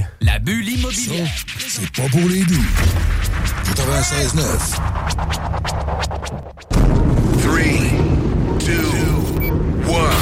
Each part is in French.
immobilière. La bulle immobilière. C'est pas pour les doux. 96.9. 3, 2, 1.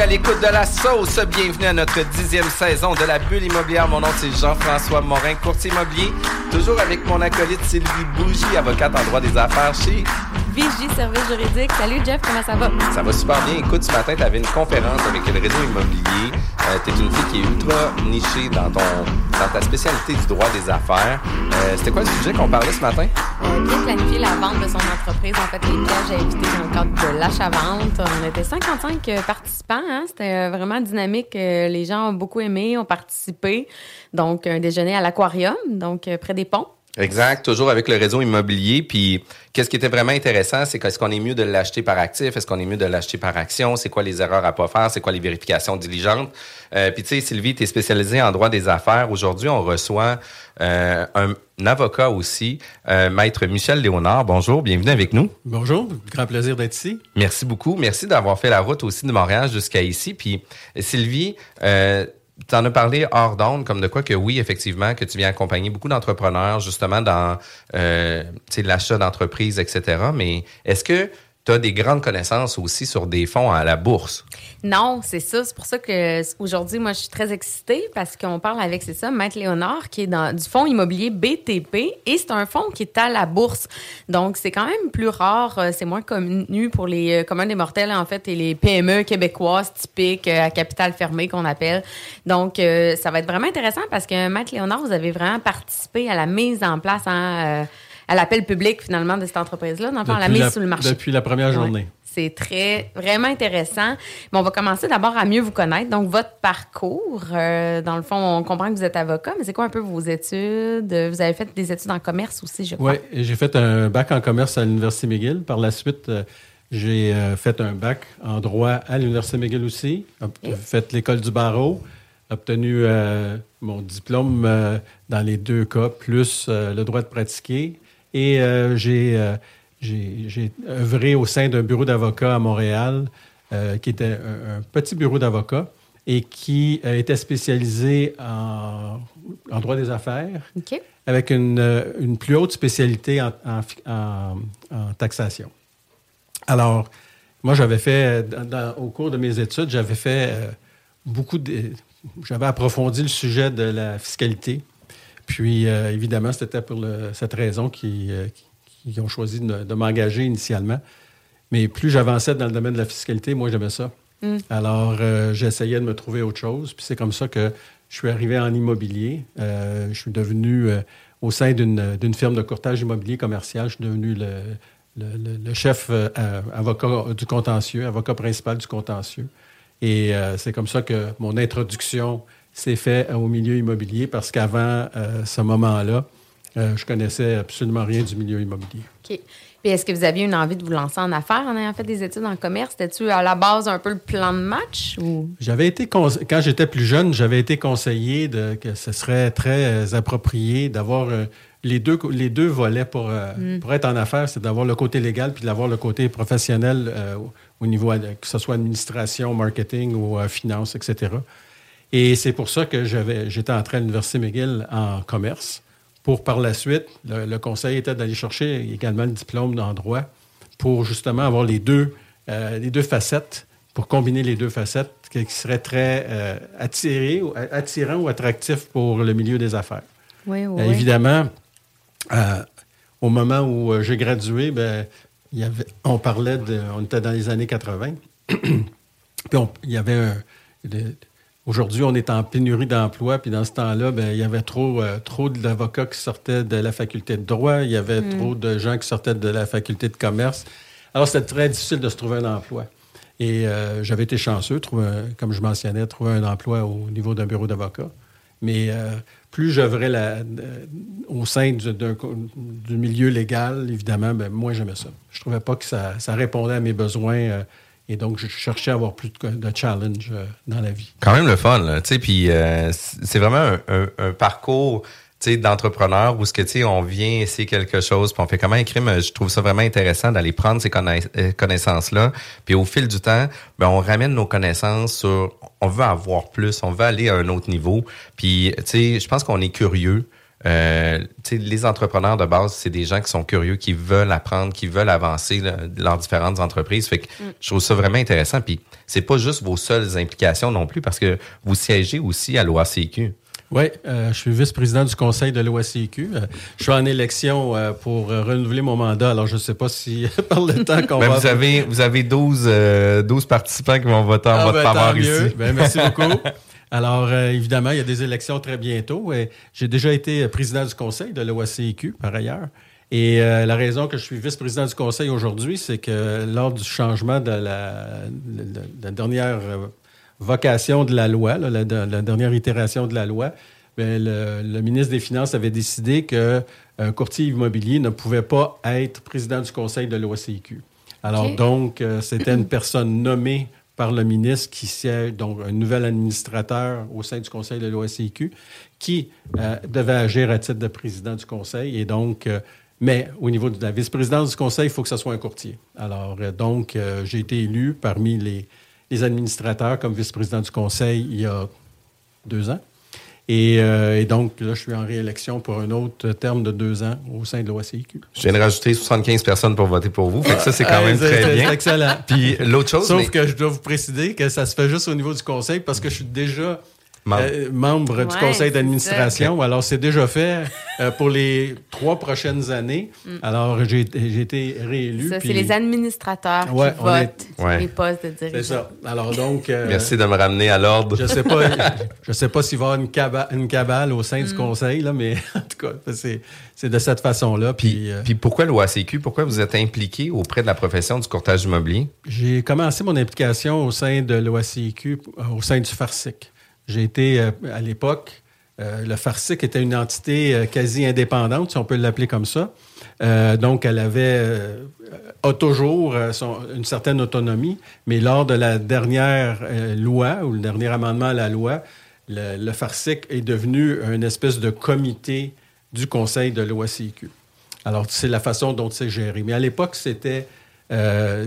À l'écoute de la sauce. Bienvenue à notre dixième saison de la bulle immobilière. Mon nom, c'est Jean-François Morin, courtier immobilier. Toujours avec mon acolyte Sylvie Bougie, avocate en droit des affaires chez... Vigie Service juridique. Salut Jeff, comment ça va? Ça va super bien. Écoute, ce matin, tu avais une conférence avec le réseau immobilier. Euh, tu es une fille qui est ultra nichée dans, ton, dans ta spécialité du droit des affaires. Euh, C'était quoi le sujet qu'on parlait ce matin? Euh, bien planifier la vente de son entreprise. En fait, les pièges à éviter dans le cadre de l'achat-vente. On était 55 euh, participants. Hein? C'était vraiment dynamique. Les gens ont beaucoup aimé, ont participé. Donc, un déjeuner à l'aquarium, donc près des ponts. Exact, toujours avec le réseau immobilier. Puis, qu'est-ce qui était vraiment intéressant, c'est qu'est-ce qu'on est mieux de l'acheter par actif, est-ce qu'on est mieux de l'acheter par action, c'est quoi les erreurs à pas faire, c'est quoi les vérifications diligentes? Euh, puis, tu sais, Sylvie, tu es spécialisée en droit des affaires. Aujourd'hui, on reçoit euh, un, un avocat aussi, euh, maître Michel Léonard. Bonjour, bienvenue avec nous. Bonjour, grand plaisir d'être ici. Merci beaucoup. Merci d'avoir fait la route aussi de Montréal jusqu'à ici. Puis, Sylvie, tu en as parlé hors d'onde, comme de quoi que oui, effectivement, que tu viens accompagner beaucoup d'entrepreneurs justement dans euh, l'achat d'entreprises, etc. Mais est-ce que tu as des grandes connaissances aussi sur des fonds à la bourse? Non, c'est ça. C'est pour ça que aujourd'hui, moi, je suis très excitée parce qu'on parle avec, c'est ça, Maître Léonard, qui est dans du fonds immobilier BTP et c'est un fonds qui est à la bourse. Donc, c'est quand même plus rare, euh, c'est moins connu pour les euh, communs des mortels, en fait, et les PME québécoises typiques euh, à capital fermé qu'on appelle. Donc, ça va être vraiment intéressant parce que, Maître Léonard, vous avez vraiment participé à la mise en place, hein, à l'appel public, finalement, de cette entreprise-là, dans le fond, à la mise sur le marché. Depuis la première Ouais. journée. C'est très, vraiment intéressant. Mais on va commencer d'abord à mieux vous connaître. Donc, votre parcours, euh, dans le fond, on comprend que vous êtes avocat, mais c'est quoi un peu vos études? Vous avez fait des études en commerce aussi, je crois. Oui, j'ai fait un bac en commerce à l'Université McGill. Par la suite, euh, j'ai euh, fait un bac en droit à l'Université McGill aussi. J'ai fait l'école du barreau, obtenu euh, mon diplôme euh, dans les deux cas, plus le droit de pratiquer. Et euh, j'ai euh, j'ai œuvré au sein d'un bureau d'avocats à Montréal, euh, qui était un, un petit bureau d'avocats et qui euh, était spécialisé en, en droit des affaires avec une, une plus haute spécialité en, taxation. Alors, moi, j'avais fait, dans- dans- au cours de mes études, j'avais fait euh, beaucoup de. J'avais approfondi le sujet de la fiscalité. Puis, euh, évidemment, c'était pour le- cette raison qu'ils euh, ont choisi de, de m'engager initialement. Mais plus j'avançais dans le domaine de la fiscalité, moi, j'aimais ça. Alors, euh, j'essayais de me trouver autre chose. Puis c'est comme ça que je suis arrivé en immobilier. Je suis devenu, au sein d'une firme de courtage immobilier commercial, je suis devenu le, le- le- chef avocat du contentieux, avocat principal du contentieux. Et c'est comme ça que mon introduction s'est faite au milieu immobilier parce qu'avant euh, ce moment-là, euh, je connaissais absolument rien du milieu immobilier. OK. Puis est-ce que vous aviez une envie de vous lancer en affaires en ayant fait des études en commerce? C'était-tu à la base un peu le plan de match ou? J'avais été conse- quand j'étais plus jeune, j'avais été conseillé de, que ce serait très euh, approprié d'avoir euh, les deux les deux volets pour euh, pour être en affaires, c'est d'avoir le côté légal puis d'avoir le côté professionnel euh, au- au niveau que ce soit administration, marketing ou euh, finance, etc. Et c'est pour ça que j'étais entré à l'université McGill en commerce. Pour par la suite, le, le conseil était d'aller chercher également le diplôme en droit pour justement avoir les deux, euh, les deux facettes, pour combiner les deux facettes qui seraient très euh, attirés ou- attirants ou attractifs pour le milieu des affaires. Oui, oui, Euh, évidemment, euh, au moment où j'ai gradué, ben, il y avait, on parlait de. On était dans les années 80. puis on- il y avait un. de- Aujourd'hui, on est en pénurie d'emploi, puis dans ce temps-là, ben, il y avait trop, euh, trop d'avocats qui sortaient de la faculté de droit, il y avait trop de gens qui sortaient de la faculté de commerce. Alors, c'était très difficile de se trouver un emploi. Et euh, j'avais été chanceux, trouver un- comme je mentionnais, trouver un emploi au niveau d'un bureau d'avocat. Mais euh, plus j'œuvrais euh, au sein du, d'un co- du milieu légal, évidemment, ben, moins j'aimais ça. Je trouvais pas que ça, ça répondait à mes besoins. Et donc, je cherchais à avoir plus de, de challenge euh, dans la vie. Quand même le fun, là, tu sais, puis euh, c'est vraiment un, un- un parcours, d'entrepreneur où ce que, tu on vient essayer quelque chose, puis on fait comment écrire, mais je trouve ça vraiment intéressant d'aller prendre ces euh, connaissances-là, puis au fil du temps, ben, on ramène nos connaissances sur, on veut avoir plus, on veut aller à un autre niveau, puis, tu sais, je pense qu'on est curieux, euh, tu sais, les entrepreneurs de base, c'est des gens qui sont curieux, qui veulent apprendre, qui veulent avancer là, leurs différentes entreprises. Fait que je trouve ça vraiment intéressant. Puis c'est pas juste vos seules implications non plus, parce que vous siégez aussi à l'OACQ. Oui, euh, je suis vice-président du conseil de l'OACQ. Euh, je suis en élection euh, pour euh, renouveler mon mandat. Alors, je ne sais pas si par le temps qu'on Ben, va... vous avez vous avez 12, euh, 12 participants qui vont voter en Ah, votre ben, faveur ici. Ben, merci beaucoup. Alors, euh, évidemment, il y a des élections très bientôt. Et J'ai déjà été président du conseil de l'OACIQ, par ailleurs. Et euh, la raison que je suis vice-président du conseil aujourd'hui, c'est que lors du changement de la, de la dernière euh, vocation de la loi, là, la, de- la dernière itération de la loi, ben, le, le ministre des Finances avait décidé qu'un courtier immobilier ne pouvait pas être président du conseil de l'OACIQ. Alors, donc, euh, c'était une personne nommée par le ministre qui siège, donc un nouvel administrateur au sein du conseil de l'OACIQ, qui euh, devait agir à titre de président du conseil. Et donc, euh, mais au niveau de la vice-présidence du conseil, il faut que ce soit un courtier. Alors, euh, donc, j'ai été élu parmi les, les administrateurs comme vice-président du conseil il y a deux ans. Et, euh, et donc, là, je suis en réélection pour un autre terme de deux ans au sein de l'OACIQ. Je viens de rajouter 75 personnes pour voter pour vous. Fait que ça, c'est quand Ah, même très bien. excellent. Puis l'autre chose, Sauf mais- que je dois vous préciser que ça se fait juste au niveau du conseil parce que je suis déjà. Euh, membre du Ouais, conseil c'est d'administration. Alors, c'est déjà fait euh, pour les trois prochaines années. Alors, j'ai j'ai été réélu. Mm. Ça, puis- c'est les administrateurs Ouais, qui est- votent Ouais. les postes de C'est dirigeants. ça. Alors, donc... euh, Merci de me ramener à l'ordre. Je sais pas, je sais pas s'il va y avoir une cabale, une cabale au sein Mm. du conseil, là, mais en tout cas, c'est c'est de cette façon-là. Puis, Puis, euh, puis pourquoi l'OACQ? Pourquoi vous êtes impliqué auprès de la profession du courtage immobilier? J'ai commencé mon implication au sein de l'OACIQ, euh, au sein du FARCIC. J'ai été, euh, à l'époque, euh, le FARCIC était une entité euh, quasi indépendante, si on peut l'appeler comme ça. Donc, elle avait a toujours une certaine autonomie, mais lors de la dernière loi ou le dernier amendement à la loi, le, le FARCIC est devenu une espèce de comité du conseil de l'OACIQ. Alors, c'est la façon dont c'est géré. Mais à l'époque, c'était,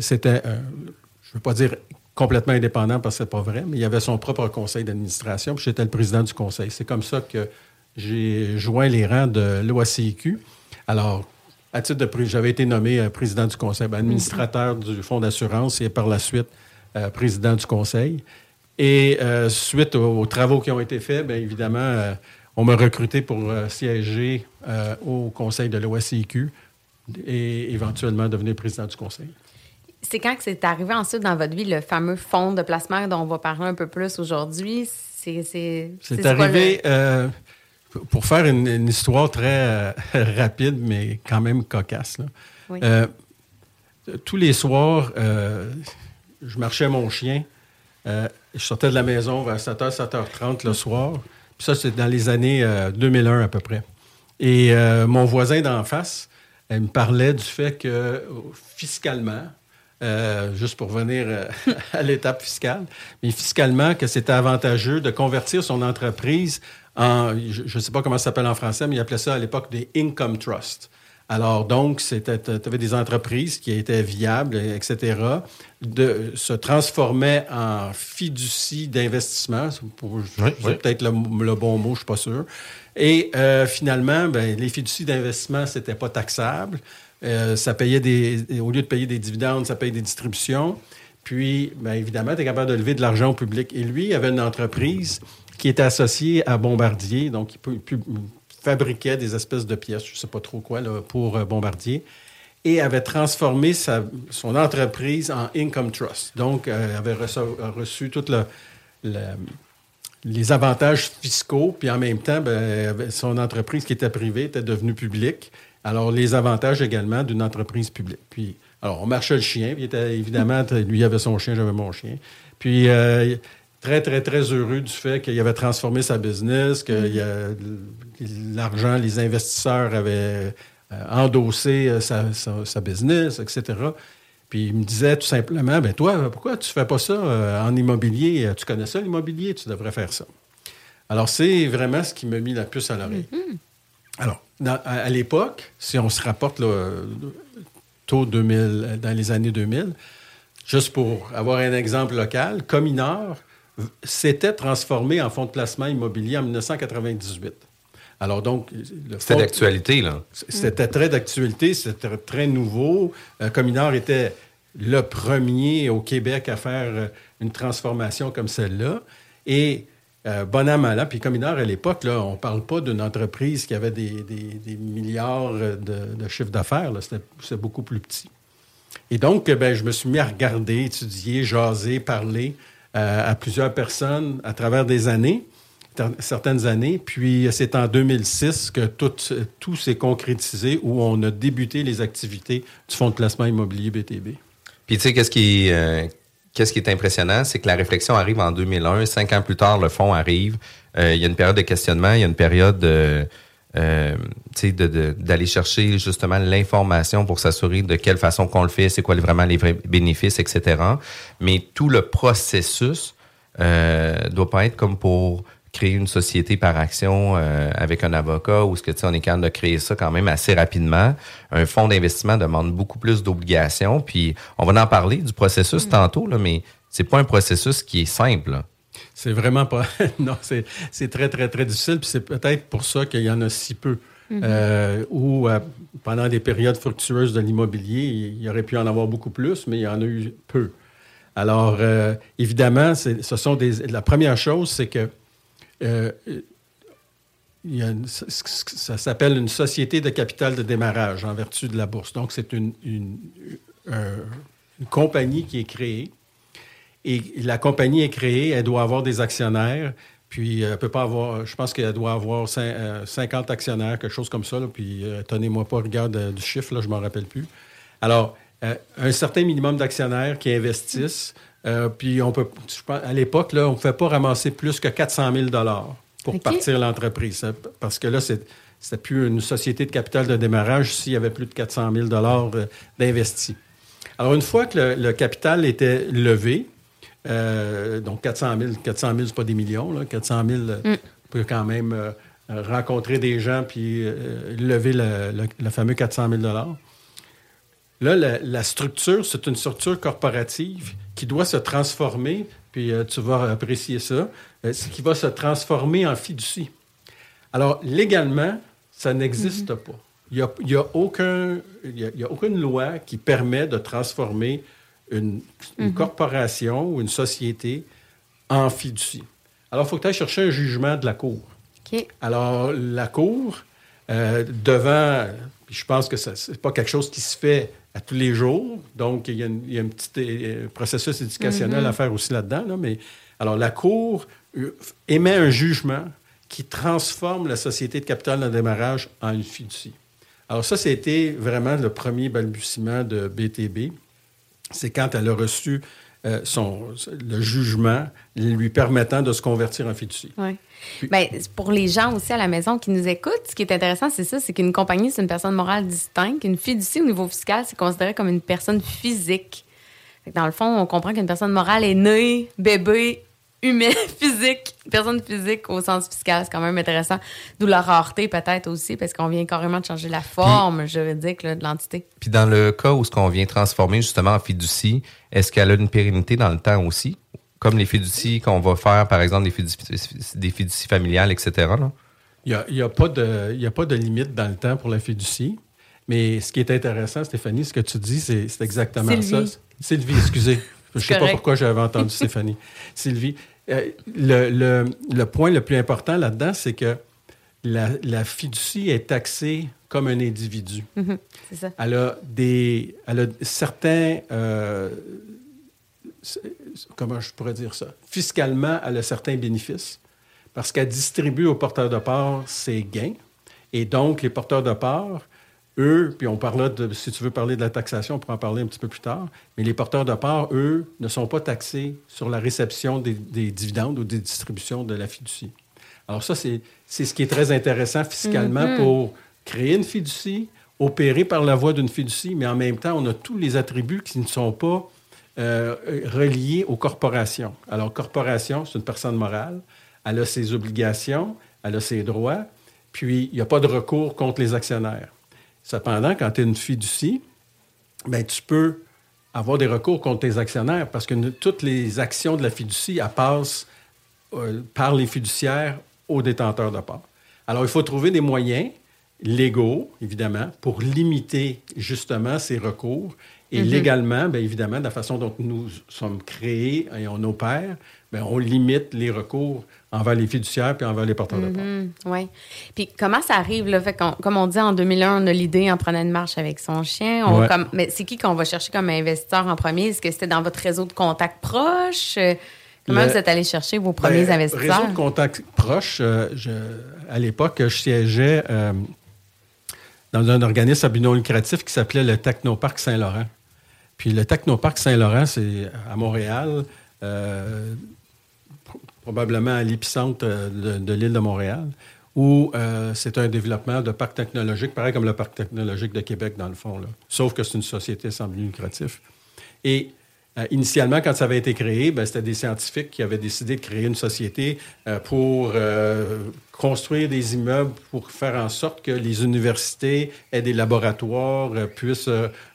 c'était, je ne veux pas dire complètement indépendant parce que c'est pas vrai, mais il avait son propre conseil d'administration, puis j'étais le président du conseil. C'est comme ça que j'ai joint les rangs de l'OACIQ. Alors, à titre de j'avais été nommé euh, président du conseil, ben, administrateur du fonds d'assurance et par la suite euh, président du conseil. Et euh, suite aux, aux travaux qui ont été faits, bien évidemment, on m'a recruté pour siéger au conseil de l'OACIQ et éventuellement devenir président du conseil. C'est quand que c'est arrivé ensuite dans votre vie, le fameux fonds de placement dont on va parler un peu plus aujourd'hui? C'est c'est- C'est arrivé, euh, pour faire une, une histoire très euh, rapide, mais quand même cocasse. là. Oui. Euh, tous les soirs, je marchais mon chien. je sortais de la maison vers 7h, 7h30 le soir. Puis ça, c'est dans les années euh, 2001 à peu près. Et mon voisin d'en face, elle me parlait du fait que fiscalement, euh, juste pour venir euh, à l'étape fiscale, mais fiscalement, que c'était avantageux de convertir son entreprise en, je ne sais pas comment ça s'appelle en français, mais il appelait ça à l'époque des income trusts. Alors, donc, tu avais des entreprises qui étaient viables, etc., de, se transformaient en fiducie d'investissement. C'est oui. peut-être le, le bon mot, je ne suis pas sûr. Et euh, finalement, ben, les fiducies d'investissement, ce n'était pas taxable. Euh, ça payait au lieu de payer des dividendes, ça paye des distributions. Puis, bien évidemment, tu es capable de lever de l'argent au public. Et lui, il avait une entreprise qui était associée à Bombardier, donc il fabriquait des espèces de pièces, je ne sais pas trop quoi, pour euh, Bombardier, et avait transformé sa, son entreprise en Income Trust. Donc, euh, avait reçu, reçu tout le, le les avantages fiscaux, puis en même temps, ben, son entreprise qui était privée était devenue publique. Alors, les avantages également d'une entreprise publique. Puis, alors, on marchait le chien, puis évidemment, lui avait son chien, j'avais mon chien. Puis, euh, très, très, très heureux du fait qu'il avait transformé sa business, que l'argent, les investisseurs avaient euh, endossé euh, sa, business, etc. Puis il me disait tout simplement, ben toi, pourquoi tu fais pas ça euh, en immobilier? Tu connais ça, l'immobilier? Tu devrais faire ça. Alors, c'est vraiment ce qui m'a mis la puce à l'oreille. Mm-hmm. Alors, à, l'époque, si on se rapporte là, tôt 2000, dans les années 2000, juste pour avoir un exemple local, Cominor s'était transformé en fonds de placement immobilier en 1998. Alors donc, c'était d'actualité là. C'était très d'actualité, c'était très nouveau. Euh, Cominor était le premier au Québec à faire euh, une transformation comme celle-là. Et euh, bon mal puis Cominor, à l'époque, là, on ne parle pas d'une entreprise qui avait des, milliards de, de chiffre d'affaires. C'était beaucoup plus petit. Et donc, ben, je me suis mis à regarder, étudier, jaser, parler à plusieurs personnes à travers des années certaines années. Puis c'est en 2006 que tout, tout s'est concrétisé, où on a débuté les activités du Fonds de placement immobilier BTB. Puis tu sais, qu'est-ce qui, euh, qu'est-ce qui est impressionnant, c'est que la réflexion arrive en 2001. Cinq ans plus tard, le fonds arrive. Euh, il y a une période de questionnement, il y a une période de... Euh, d'aller chercher justement l'information pour s'assurer de quelle façon qu'on le fait, c'est quoi vraiment les bénéfices, etc. Mais tout le processus euh, doit pas être comme pour créer une société par action euh, avec un avocat ou ce que tu sais, on est capable de créer ça quand même assez rapidement. Un fonds d'investissement demande beaucoup plus d'obligations. Puis on va en parler du processus mm. tantôt, là, mais c'est pas un processus qui est simple. C'est vraiment pas. non, c'est très, très, très difficile. Puis c'est peut-être pour ça qu'il y en a si peu. Mm-hmm. Euh, ou euh, pendant des périodes fructueuses de l'immobilier, il y aurait pu en avoir beaucoup plus, mais il y en a eu peu. Alors, évidemment, ce sont des. La première chose, c'est que euh, ça s'appelle une société de capital de démarrage en vertu de la bourse. Donc, c'est une, compagnie qui est créée. Et la compagnie est créée, elle doit avoir des actionnaires. Puis, elle peut pas avoir, je pense qu'elle doit avoir 50 euh, actionnaires, quelque chose comme ça. puis, euh, tenez-moi pas regarde du chiffre, là, je m'en rappelle plus. Alors, un certain minimum d'actionnaires qui investissent. Euh, puis on peut, à l'époque, là, on ne pouvait pas ramasser plus que 400 000 pour partir l'entreprise. Hein, parce que là, c'était plus une société de capital de démarrage s'il y avait plus de 400 000 euh, d'investis. Alors, une fois que le, capital était levé, euh, donc 400 000, 400 000, c'est pas des millions, là, 400 000, mm. on peut quand même rencontrer des gens puis lever le, fameux 400 000 Là, la structure, c'est une structure corporative qui doit se transformer, puis euh, tu vas apprécier ça, euh, qui va se transformer en fiducie. Alors, légalement, ça n'existe mhm. pas. Il n'y a, y a, aucun, y a, aucune loi qui permet de transformer une, mhm. corporation ou une société en fiducie. Alors, il faut que tu ailles chercher un jugement de la Cour. Alors, la Cour, euh, devant, je pense que ce n'est pas quelque chose qui se fait à tous les jours. Donc, il y a, un petit euh, processus éducationnel mm-hmm. à faire aussi là-dedans. mais alors, la Cour euh, émet un jugement qui transforme la société de capital de démarrage en une fiducie. Alors, ça, c'était vraiment le premier balbutiement de BTB. C'est quand elle a reçu euh, son, le jugement lui permettant de se convertir en fiducie. Oui. Bien, pour les gens aussi à la maison qui nous écoutent, ce qui est intéressant, c'est ça, c'est qu'une compagnie, c'est une personne morale distincte. Une fiducie, au niveau fiscal, c'est considéré comme une personne physique. Dans le fond, on comprend qu'une personne morale est née, bébé, humaine, physique, personne physique au sens fiscal. C'est quand même intéressant. D'où la rareté peut-être aussi, parce qu'on vient carrément de changer la forme juridique de l'entité. Puis dans le cas où ce qu'on vient transformer justement en fiducie, est-ce qu'elle a une pérennité dans le temps aussi? comme les fiducies qu'on va faire, par exemple, des fiducies, des fiducies familiales, etc. Il n'y a, a, pas de, a pas de limite dans le temps pour la fiducie. Mais ce qui est intéressant, Stéphanie, ce que tu dis, c'est exactement ça. Sylvie, excusez. Je ne sais pas pourquoi j'avais entendu Stéphanie. Sylvie, euh, le, le, point le plus important là-dedans, c'est que la, la fiducie est taxée comme un individu. Mhm, c'est ça. Elle a des, elle a certains, euh, comment je pourrais dire ça, fiscalement, elle a certains bénéfices parce qu'elle distribue aux porteurs de parts ses gains. Et donc, les porteurs de parts, eux, puis on parlera de, si tu veux parler de la taxation, on pourra en parler un petit peu plus tard, mais les porteurs de parts, eux, ne sont pas taxés sur la réception des, des dividendes ou des distributions de la fiducie. Alors ça, c'est ce qui est très intéressant fiscalement pour créer une fiducie, opérer par la voie d'une fiducie, mais en même temps, on a tous les attributs qui ne sont pas euh, reliés aux corporations. Alors, corporation, c'est une personne morale, elle a ses obligations, elle a ses droits, puis il n'y a pas de recours contre les actionnaires. Cependant, quand tu es une fiducie, ben, tu peux avoir des recours contre tes actionnaires parce que toutes les actions de la fiducie, elles passent euh, par les fiduciaires aux détenteurs de parts. Alors, il faut trouver des moyens légaux, évidemment, pour limiter justement ces recours. Et légalement, bien évidemment, de la façon dont nous sommes créés et on opère, bien, on limite les recours envers les fiduciaires puis envers les porteurs de parts. Oui. Puis comment ça arrive, là? Fait qu'on- comme on dit, en 2001, on a l'idée en prenant une marche avec son chien. On- Ouais. comme- mais c'est qui qu'on va chercher comme investisseur en premier? Est-ce que c'était dans votre réseau de contacts proches? Euh, Comment Le- vous êtes allé chercher vos premiers Ben, investisseurs? Réseau de contacts proches, euh, je- à l'époque, je siégeais euh, dans un organisme à but non lucratif qui s'appelait le Technoparc Saint-Laurent. Puis le Technoparc Saint-Laurent, c'est à Montréal, euh, probablement à l'épicentre euh, de, l'île de Montréal, où euh, c'est un développement de parc technologique, pareil comme le parc technologique de Québec, dans le fond. Sauf que c'est une société sans but lucratif. Et euh, initialement, quand ça avait été créé, ben, c'était des scientifiques qui avaient décidé de créer une société pour construire des immeubles pour faire en sorte que les universités aient des laboratoires, puissent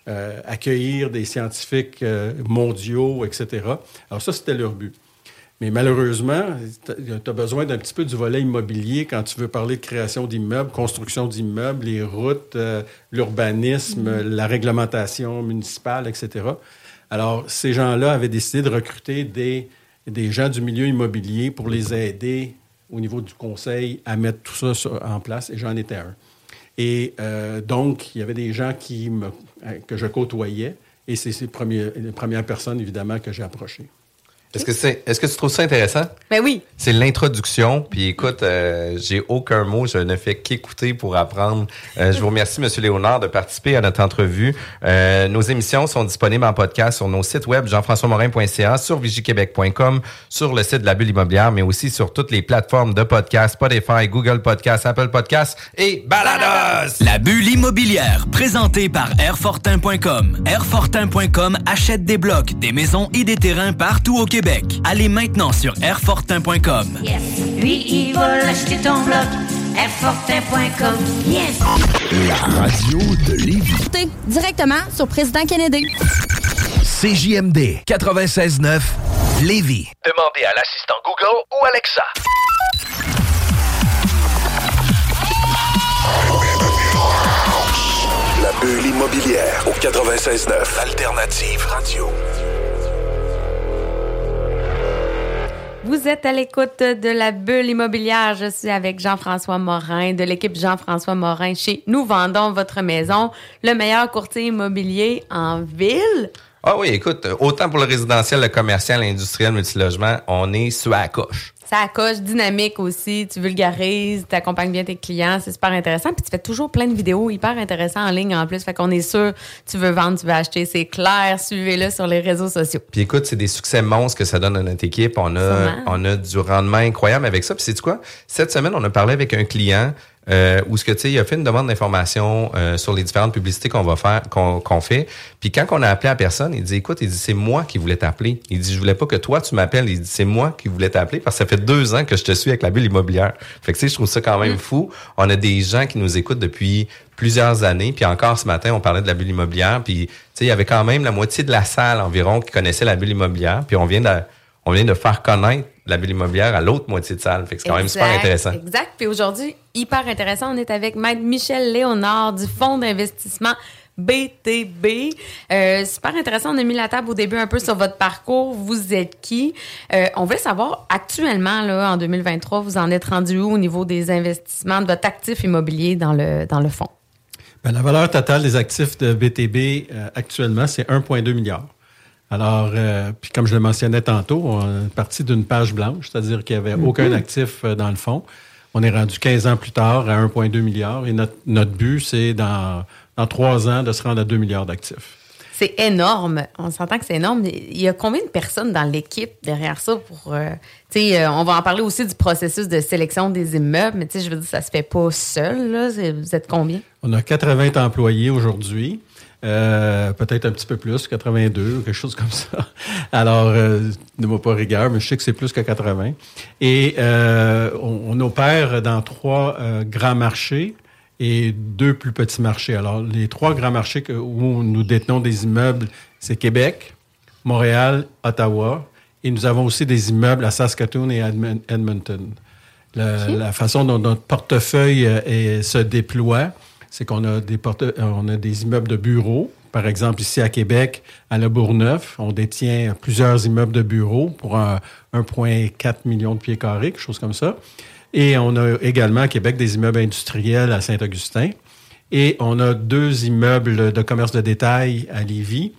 accueillir des scientifiques mondiaux, etc. Alors ça, c'était leur but. Mais malheureusement, tu as besoin d'un petit peu du volet immobilier quand tu veux parler de création d'immeubles, construction d'immeubles, les routes, euh, l'urbanisme, la réglementation municipale, etc. Alors, ces gens-là avaient décidé de recruter des, des gens du milieu immobilier pour les aider au niveau du conseil à mettre tout ça sur- en place, et j'en étais un. Et euh, donc, il y avait des gens qui me, que je côtoyais, et c'est les premières personnes, évidemment, que j'ai approchées. Est-ce que, c'est, est-ce que tu trouves ça intéressant? Ben oui. C'est l'introduction. Puis écoute, euh, j'ai aucun mot, je ne fais qu'écouter pour apprendre. Euh, je vous remercie, Monsieur Léonard, de participer à notre entrevue. Euh, nos émissions sont disponibles en podcast sur nos sites web jean-françois-morin.ca, sur vigiquebec.com, sur le site de la bulle immobilière, mais aussi sur toutes les plateformes de podcast, Spotify, Google Podcast, Apple Podcast et Balados. La bulle immobilière, présentée par Airfortin.com. Airfortin.com achète des blocs, des maisons et des terrains partout au Québec. Allez maintenant sur Airfortin.com. Yes. Lui, il va acheter ton bloc. Airfortin.com. Yes. La radio de Lévis. Écoutez, directement sur Président Kennedy. CJMD 96.9 Lévis. Demandez à l'assistant Google ou Alexa. La bulle immobilière au 96.9 Alternative Radio. Vous êtes à l'écoute de la bulle immobilière. Je suis avec Jean-François Morin de l'équipe Jean-François Morin chez Nous vendons votre maison, le meilleur courtier immobilier en ville. Ah oui, écoute, autant pour le résidentiel, le commercial, l'industriel, le multilogement, on est sur la coche. Ça coche dynamique aussi, tu vulgarises, tu accompagnes bien tes clients, c'est super intéressant. Puis tu fais toujours plein de vidéos hyper intéressantes en ligne en plus. Fait qu'on est sûr, tu veux vendre, tu veux acheter, c'est clair. Suivez-le sur les réseaux sociaux. Puis écoute, c'est des succès monstres que ça donne à notre équipe. On a, Sûrement. on a du rendement incroyable avec ça. Puis c'est quoi? Cette semaine, on a parlé avec un client euh, où ce que tu sais, il a fait une demande d'information euh, sur les différentes publicités qu'on va faire, qu'on fait. Puis quand on a appelé la personne, il dit écoute, il dit c'est moi qui voulais t'appeler. Il dit je voulais pas que toi tu m'appelles. Il dit c'est moi qui voulais t'appeler parce que ça fait deux ans que je te suis avec la bulle immobilière. Fait que tu sais, je trouve ça quand même fou. On a des gens qui nous écoutent depuis plusieurs années. Puis encore ce matin, on parlait de la bulle immobilière. Puis tu sais, il y avait quand même la moitié de la salle environ qui connaissait la bulle immobilière. Puis on vient de on vient de faire connaître la bulle immobilière à l'autre moitié de salle. Fait que c'est quand même super intéressant. Exact. Puis aujourd'hui, hyper intéressant, on est avec Maître Michel Léonard du fonds d'investissement BTB. Euh, super intéressant. On a mis la table au début un peu sur votre parcours. Vous êtes qui? Euh, on veut savoir actuellement, là, en 2023, vous en êtes rendu où au niveau des investissements de votre actif immobilier dans le, dans le fonds? Ben, la valeur totale des actifs de BTB euh, actuellement, c'est 1,2 milliard. Alors, euh, puis comme je le mentionnais tantôt, on est parti d'une page blanche, c'est-à-dire qu'il n'y avait aucun actif euh, dans le fonds. On est rendu 15 ans plus tard à 1,2 milliard et notre, notre but, c'est dans, dans trois ans de se rendre à 2 milliards d'actifs. C'est énorme. On s'entend que c'est énorme. Il y a combien de personnes dans l'équipe derrière ça pour. euh, tu sais, euh, on va en parler aussi du processus de sélection des immeubles, mais tu sais, je veux dire, ça se fait pas seul. Là. Vous êtes combien? On a 80 employés aujourd'hui. Euh, peut-être un petit peu plus, 82 ou quelque chose comme ça. Alors, euh, ne m'a pas rigueur, mais je sais que c'est plus que 80. Et euh, on, on opère dans trois euh, grands marchés et deux plus petits marchés. Alors, les trois grands marchés que- où nous détenons des immeubles, c'est Québec, Montréal, Ottawa. Et nous avons aussi des immeubles à Saskatoon et Edmon- Edmonton. La, la façon dont notre portefeuille se déploie, c'est qu'on a des euh, on a des immeubles de bureaux. Par exemple, ici à Québec, à Le Bourgneuf, on détient plusieurs immeubles de bureaux pour un 1,4 million de pieds carrés, quelque chose comme ça. Et on a également à Québec des immeubles industriels à Saint-Augustin. Et on a deux immeubles de commerce de détail à Lévis,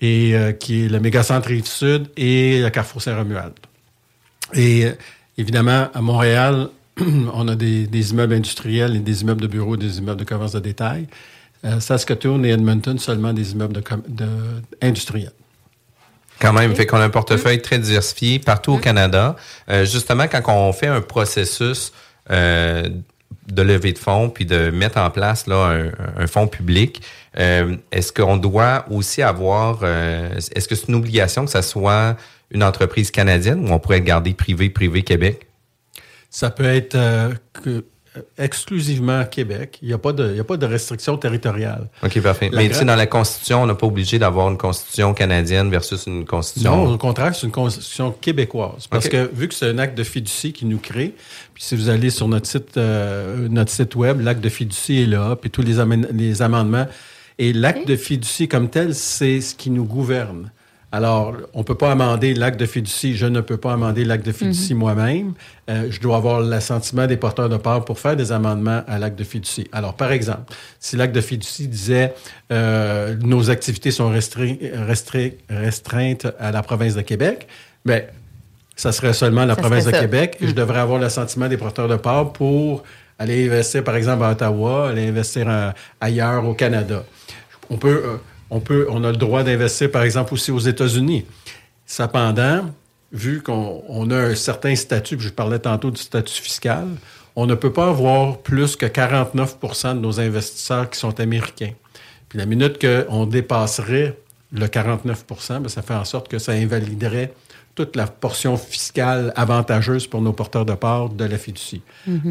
et, euh, qui est le mégacentre Rive-Sud et le Carrefour Saint-Romuald. Et euh, évidemment, à Montréal, on a des, des immeubles industriels et des immeubles de bureaux, des immeubles de commerce de détail. Euh, Saskatoon et Edmonton, seulement des immeubles de, com- de- industriels. Quand même, fait qu'on a un portefeuille très diversifié partout au Canada. Euh, justement, quand on fait un processus euh, de levée de fonds puis de mettre en place là un, un fonds public, euh, est-ce qu'on doit aussi avoir, est-ce que c'est une obligation que ça soit une entreprise canadienne ou on pourrait le garder privé, privé Québec? Ça peut être euh, que- euh, exclusivement Québec. Il n'y a, pas de- il y a pas de restriction territoriale. OK, parfait. La Mais tu sais, dans la Constitution, on n'a pas obligé d'avoir une Constitution canadienne versus une Constitution. Non, au contraire, c'est une constitution québécoise. Parce que vu que c'est un acte de fiducie qui nous crée, puis si vous allez sur notre site, euh, notre site web, l'acte de fiducie est là, puis tous les, amène- les amendements. Et l'acte de fiducie comme tel, c'est ce qui nous gouverne. Alors, on ne peut pas amender l'acte de fiducie. Je ne peux pas amender l'acte de fiducie moi-même. Euh, je dois avoir l'assentiment des porteurs de part pour faire des amendements à l'acte de fiducie. Alors, par exemple, si l'acte de fiducie disait euh, nos activités sont restreintes à la province de Québec, bien, ça serait seulement la Ça province de ça. Québec et je devrais avoir l'assentiment des porteurs de part pour aller investir, par exemple, à Ottawa, aller investir euh, ailleurs au Canada. On peut, euh, on a le droit d'investir, par exemple, aussi aux États-Unis. Cependant, vu qu'on on a un certain statut, je parlais tantôt du statut fiscal, on ne peut pas avoir plus que 49% de nos investisseurs qui sont américains. Puis la minute qu'on dépasserait le 49% ben, ça fait en sorte que ça invaliderait toute la portion fiscale avantageuse pour nos porteurs de part de la fiducie.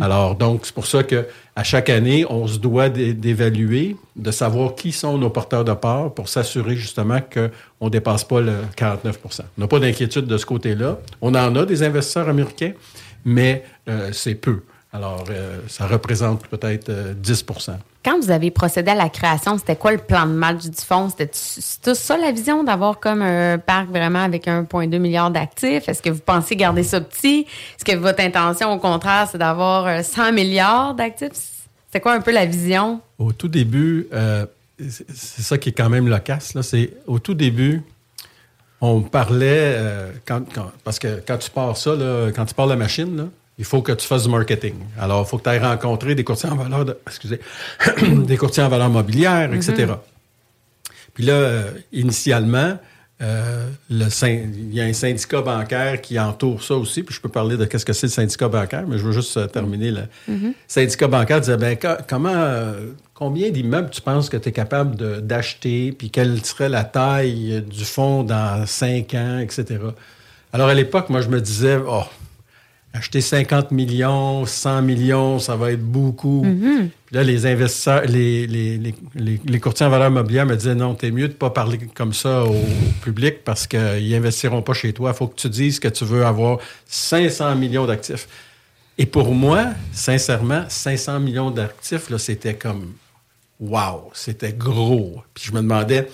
Alors, donc, c'est pour ça que à chaque année, on se doit d'é- d'évaluer, de savoir qui sont nos porteurs de part pour s'assurer justement qu'on ne dépasse pas le 49% On n'a pas d'inquiétude de ce côté-là. On en a des investisseurs américains, mais euh, c'est peu. Alors, euh, ça représente peut-être euh, 10% Quand vous avez procédé à la création, c'était quoi le plan de match du fonds? C'était c'était ça la vision d'avoir comme un parc vraiment avec 1,2 milliard d'actifs? Est-ce que vous pensez garder ça petit? Est-ce que votre intention, au contraire, c'est d'avoir euh, 100 milliards d'actifs? C'était quoi un peu la vision? Au tout début, euh, c'est c'est ça qui est quand même loquace, là, c'est au tout début, on parlait, euh, quand, quand- parce que quand tu pars ça, là, quand tu pars la machine, là, il faut que tu fasses du marketing. Alors, il faut que tu ailles rencontrer des courtiers en valeur, de- excusez, des courtiers en valeur mobilière, etc. Puis là, euh, initialement, euh, le il y a un syndicat bancaire qui entoure ça aussi. Puis je peux parler de qu'est-ce que c'est le syndicat bancaire, mais je veux juste euh, terminer. Le syndicat bancaire disait, ben, co- comment, euh, combien d'immeubles tu penses que tu es capable d'acheter, puis quelle serait la taille du fonds dans cinq ans, etc. Alors à l'époque, moi, je me disais, oh, acheter 50 millions, 100 millions, ça va être beaucoup. Puis là, les investisseurs, les, les, les, courtiers en valeur mobilière me disaient non, t'es mieux de pas parler comme ça au public parce qu'ils investiront pas chez toi. Il faut que tu dises que tu veux avoir 500 millions d'actifs. Et pour moi, sincèrement, 500 millions d'actifs, là, c'était comme wow, c'était gros. Puis je me demandais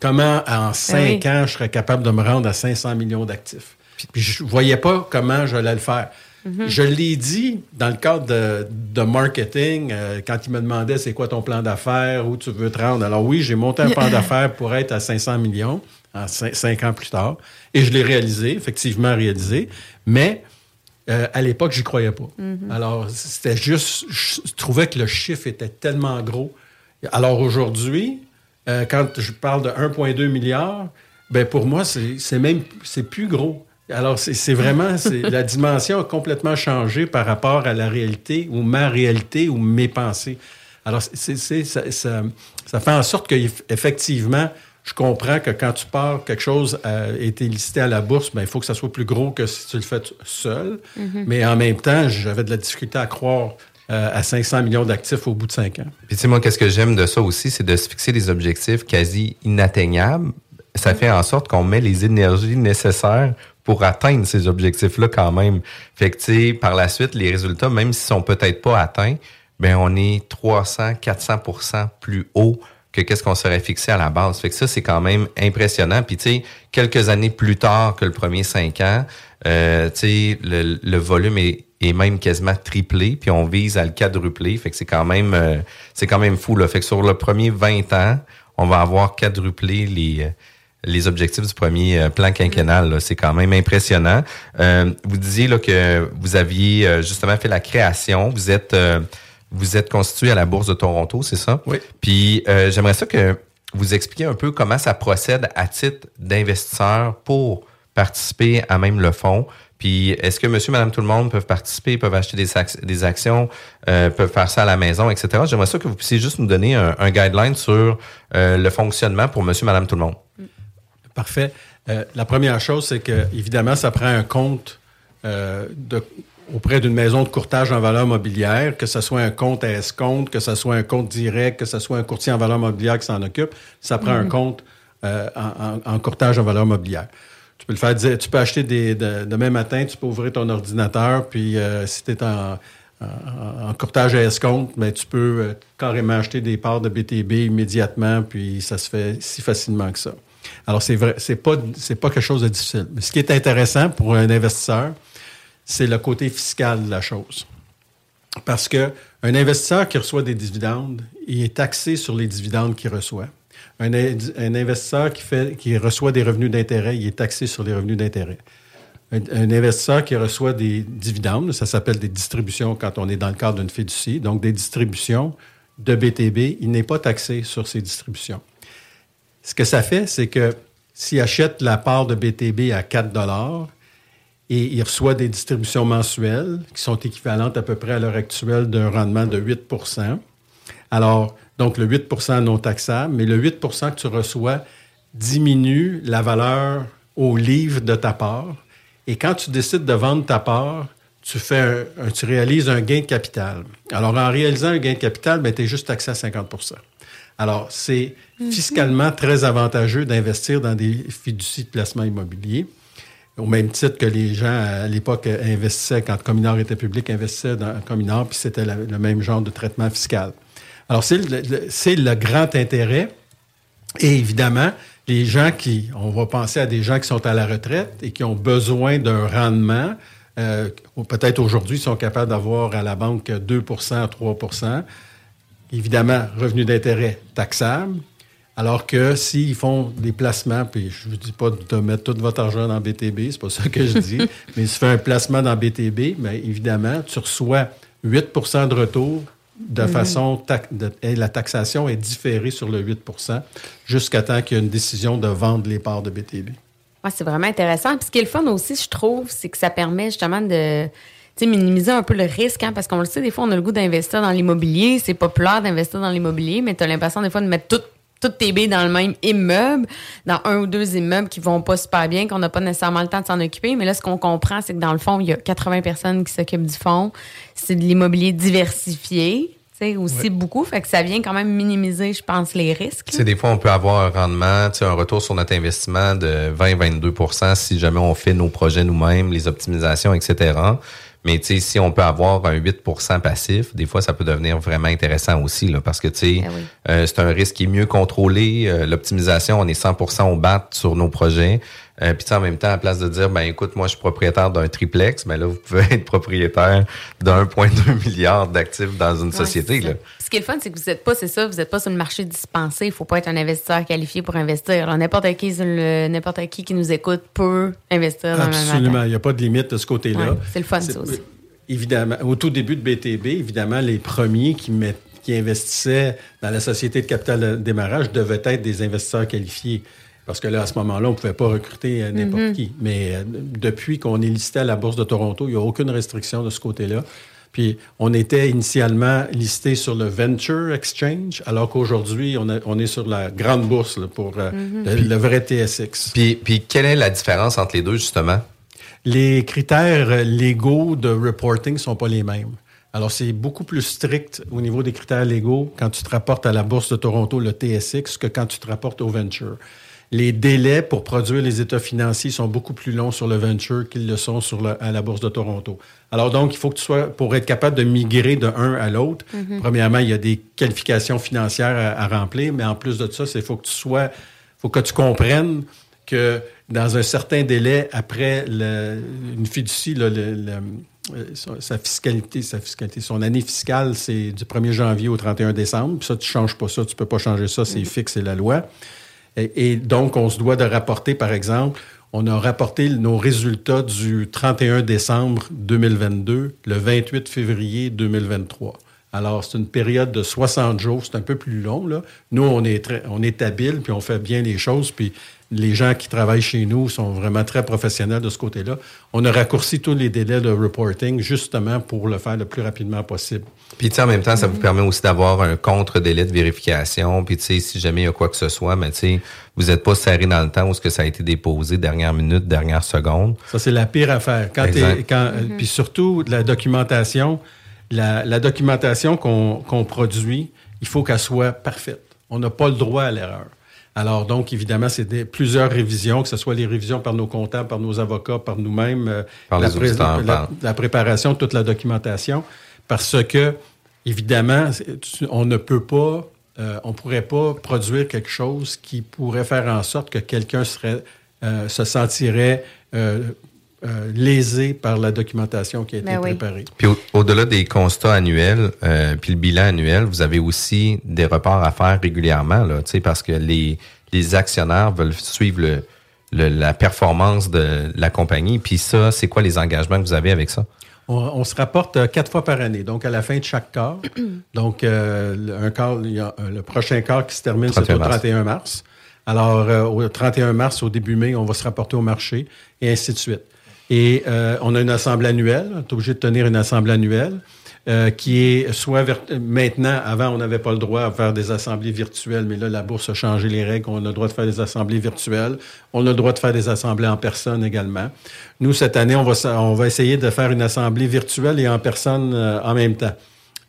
comment en cinq oui. ans je serais capable de me rendre à 500 millions d'actifs. Puis je voyais pas comment j'allais le faire. Je l'ai dit dans le cadre de, de marketing, euh, quand il me demandait c'est quoi ton plan d'affaires, où tu veux te rendre. Alors oui, j'ai monté un plan d'affaires pour être à 500 millions en cin- cinq ans plus tard. Et je l'ai réalisé, effectivement réalisé. Mais euh, à l'époque, j'y croyais pas. Alors, c'était juste, je trouvais que le chiffre était tellement gros. Alors aujourd'hui, euh, quand je parle de 1,2 milliard, ben pour moi, c'est c'est même, c'est plus gros. Alors, c'est vraiment, c'est- la dimension a complètement changé par rapport à la réalité ou ma réalité ou mes pensées. Alors, c'est ça, ça, ça fait en sorte qu'effectivement, je comprends que quand tu pars, quelque chose a été listé à la bourse, ben, il faut que ça soit plus gros que si tu le fais seul. Mais en même temps, j'avais de la difficulté à croire euh, à 500 millions d'actifs au bout de cinq ans. Puis tu sais, moi, qu'est-ce que j'aime de ça aussi, c'est de se fixer des objectifs quasi inatteignables. Ça fait en sorte qu'on met les énergies nécessaires pour atteindre ces objectifs-là quand même. Fait que, tu sais, par la suite, les résultats, même s'ils sont peut-être pas atteints, ben on est 300, 400% plus haut que qu'est-ce qu'on serait fixé à la base. Fait que ça, c'est quand même impressionnant. Puis, tu sais, quelques années plus tard que le premier cinq ans, euh, tu sais, le, le volume est, est même quasiment triplé, puis on vise à le quadrupler. Fait que c'est quand même euh, c'est quand même fou. Là. Fait que sur le premier 20 ans, on va avoir quadruplé les euh, les objectifs du premier euh, plan quinquennal. là. C'est quand même impressionnant. Euh, vous disiez là, que vous aviez euh, justement fait la création. Vous êtes euh, vous êtes constitué à la Bourse de Toronto, c'est ça? Oui. Puis euh, j'aimerais ça que vous expliquiez un peu comment ça procède à titre d'investisseur pour participer à même le fonds. Puis est-ce que monsieur, madame, tout le monde peuvent participer, peuvent acheter des, ac- des actions, euh, peuvent faire ça à la maison, etc. J'aimerais ça que vous puissiez juste nous donner un, un guideline sur euh, le fonctionnement pour monsieur, madame, tout le monde. Parfait. Euh, la première chose, c'est que, évidemment, ça prend un compte euh, de- auprès d'une maison de courtage en valeur mobilière, que ce soit un compte à escompte, que ce soit un compte direct, que ce soit un courtier en valeur mobilière qui s'en occupe. Ça prend un compte euh, en, en- en courtage en valeur mobilière. Tu peux le faire dire, tu peux acheter des, de- demain matin, tu peux ouvrir ton ordinateur, puis euh, si tu es en, en- courtage à escompte, ben, tu peux euh, carrément acheter des parts de BTB immédiatement, puis ça se fait si facilement que ça. Alors, c'est vrai, c'est pas, c'est pas quelque chose de difficile. Mais ce qui est intéressant pour un investisseur, c'est le côté fiscal de la chose. Parce que un investisseur qui reçoit des dividendes, il est taxé sur les dividendes qu'il reçoit. Un, in- un investisseur qui, fait, qui reçoit des revenus d'intérêt, il est taxé sur les revenus d'intérêt. Un, un investisseur qui reçoit des dividendes, ça s'appelle des distributions quand on est dans le cadre d'une fiducie, donc des distributions de BTB, il n'est pas taxé sur ces distributions. Ce que ça fait, c'est que s'il achète la part de BTB à 4 et il reçoit des distributions mensuelles qui sont équivalentes à peu près à l'heure actuelle d'un rendement de 8% Alors, donc le 8% non taxable, mais le 8% que tu reçois diminue la valeur au livre de ta part. Et quand tu décides de vendre ta part, tu, fais tu réalises un gain de capital. Alors, en réalisant un gain de capital, ben, tu es juste taxé à 50 Alors, c'est fiscalement très avantageux d'investir dans des fiducies de placement immobilier, au même titre que les gens à l'époque investissaient, quand Cominor était public, investissaient dans Cominor, puis c'était le même genre de traitement fiscal. Alors, c'est le, le- le grand intérêt. Et évidemment, les gens qui, on va penser à des gens qui sont à la retraite et qui ont besoin d'un rendement, euh, peut-être aujourd'hui, ils sont capables d'avoir à la banque 2% 3 Évidemment, revenu d'intérêt taxable. Alors que s'ils font des placements, puis je ne vous dis pas de mettre tout votre argent dans BTB, c'est pas ça que je dis, mais si tu fais un placement dans BTB, bien évidemment, tu reçois 8 de retour de façon... de- et la taxation est différée sur le 8 jusqu'à temps qu'il y ait une décision de vendre les parts de BTB. Ouais, c'est vraiment intéressant. Puis ce qui est le fun aussi, je trouve, c'est que ça permet justement de minimiser un peu le risque, hein, parce qu'on le sait, des fois, on a le goût d'investir dans l'immobilier. C'est populaire d'investir dans l'immobilier, mais tu as l'impression des fois de mettre tout- toutes tes billes dans le même immeuble, dans un ou deux immeubles qui vont pas super bien, qu'on n'a pas nécessairement le temps de s'en occuper. Mais là, ce qu'on comprend, c'est que dans le fond, il y a 80 personnes qui s'occupent du fonds. C'est de l'immobilier diversifié, aussi beaucoup. Fait que ça vient quand même minimiser, je pense, les risques. Tu sais, des fois, on peut avoir un rendement, un retour sur notre investissement de 20-22% si jamais on fait nos projets nous-mêmes, les optimisations, etc. Mais tu sais, si on peut avoir un 8% passif, des fois, ça peut devenir vraiment intéressant aussi, là, parce que tu sais, Ben oui. euh, c'est un risque qui est mieux contrôlé. Euh, L'optimisation, on est 100% au bat sur nos projets. Euh, Puis en même temps, à place de dire, ben écoute, moi, je suis propriétaire d'un triplex, ben là, vous pouvez être propriétaire d'1,2 milliard d'actifs dans une Ouais, société. Là. Ce qui est le fun, c'est que vous n'êtes pas, c'est ça, vous n'êtes pas sur le marché dispensé. Il faut pas être un investisseur qualifié pour investir. Alors, N'importe qui, n'importe qui qui nous écoute peut investir dans Absolument. Il n'y a pas de limite de ce côté-là. Ouais, c'est le fun, ça aussi. Évidemment. Au tout début de BTB, évidemment, les premiers qui, met- qui investissaient dans la société de capital de démarrage devaient être des investisseurs qualifiés. Parce que là, à ce moment-là, on ne pouvait pas recruter euh, n'importe Mm-hmm. qui. Mais euh, depuis qu'on est listé à la Bourse de Toronto, il n'y a aucune restriction de ce côté-là. Puis, on était initialement listé sur le Venture Exchange, alors qu'aujourd'hui, on, on est sur la grande bourse là, pour euh, Mm-hmm. le, le vrai TSX. Puis, puis quelle est la différence entre les deux, justement? Les critères légaux de reporting sont pas les mêmes. Alors, c'est beaucoup plus strict au niveau des critères légaux quand tu te rapportes à la Bourse de Toronto, le TSX, que quand tu te rapportes au venture. Les délais pour produire les états financiers sont beaucoup plus longs sur le venture qu'ils le sont sur le- à la Bourse de Toronto. Alors donc, il faut que tu sois, pour être capable de migrer de un à l'autre, premièrement, il y a des qualifications financières à, à remplir, mais en plus de ça, c'est faut que tu sois, faut que tu comprennes que dans un certain délai après le- une fiducie, là, le- le- euh, sa- fiscalité, sa fiscalité, son année fiscale, c'est du 1er janvier au 31 décembre. Puis ça, tu changes pas ça, tu peux pas changer ça, c'est fixe, c'est la loi. Et, donc, on se doit de rapporter, par exemple, on a rapporté nos résultats du 31 décembre 2022, le 28 février 2023. Alors, c'est une période de 60 jours, c'est un peu plus long. Là. Nous, on est, on est habile, puis on fait bien les choses, puis les gens qui travaillent chez nous sont vraiment très professionnels de ce côté-là. On a raccourci tous les délais de reporting justement pour le faire le plus rapidement possible. Puis, tu sais, en même temps, ça vous permet aussi d'avoir un contre-délai de vérification. Puis, tu sais, si jamais il y a quoi que ce soit, mais tu sais, vous n'êtes pas serré dans le temps où ce que ça a été déposé dernière minute, dernière seconde. Ça, c'est la pire affaire. Quand euh, Puis surtout, la documentation, la, la documentation qu'on qu'on produit, il faut qu'elle soit parfaite. On n'a pas le droit à l'erreur. Alors, donc, évidemment, c'est plusieurs révisions, que ce soit les révisions par nos comptables, par nos avocats, par nous-mêmes, euh, la, auditeurs, la- par- la préparation de toute la documentation, parce que, évidemment, on ne peut pas, euh, on pourrait pas produire quelque chose qui pourrait faire en sorte que quelqu'un serait, euh, se sentirait euh, euh, lésé par la documentation qui a été Ben oui. préparée. Puis, au- au-delà des constats annuels, euh, puis le bilan annuel, vous avez aussi des reports à faire régulièrement, là, tu sais, parce que les, les actionnaires veulent suivre le, le- la performance de la compagnie. Puis ça, c'est quoi les engagements que vous avez avec ça? On, on se rapporte euh, quatre fois par année, donc à la fin de chaque quart. donc, euh, le- un quart, il y a, euh, le prochain quart qui se termine, c'est 31 au mars. 31 mars. Alors, euh, au 31 mars, au début mai, on va se rapporter au marché, et ainsi de suite. Et euh, on a une assemblée annuelle, on est obligé de tenir une assemblée annuelle, euh, qui est soit maintenant, avant, on n'avait pas le droit à faire des assemblées virtuelles, mais là, la bourse a changé les règles. On a le droit de faire des assemblées virtuelles. On a le droit de faire des assemblées en personne également. Nous, cette année, on va, on va essayer de faire une assemblée virtuelle et en personne euh, en même temps.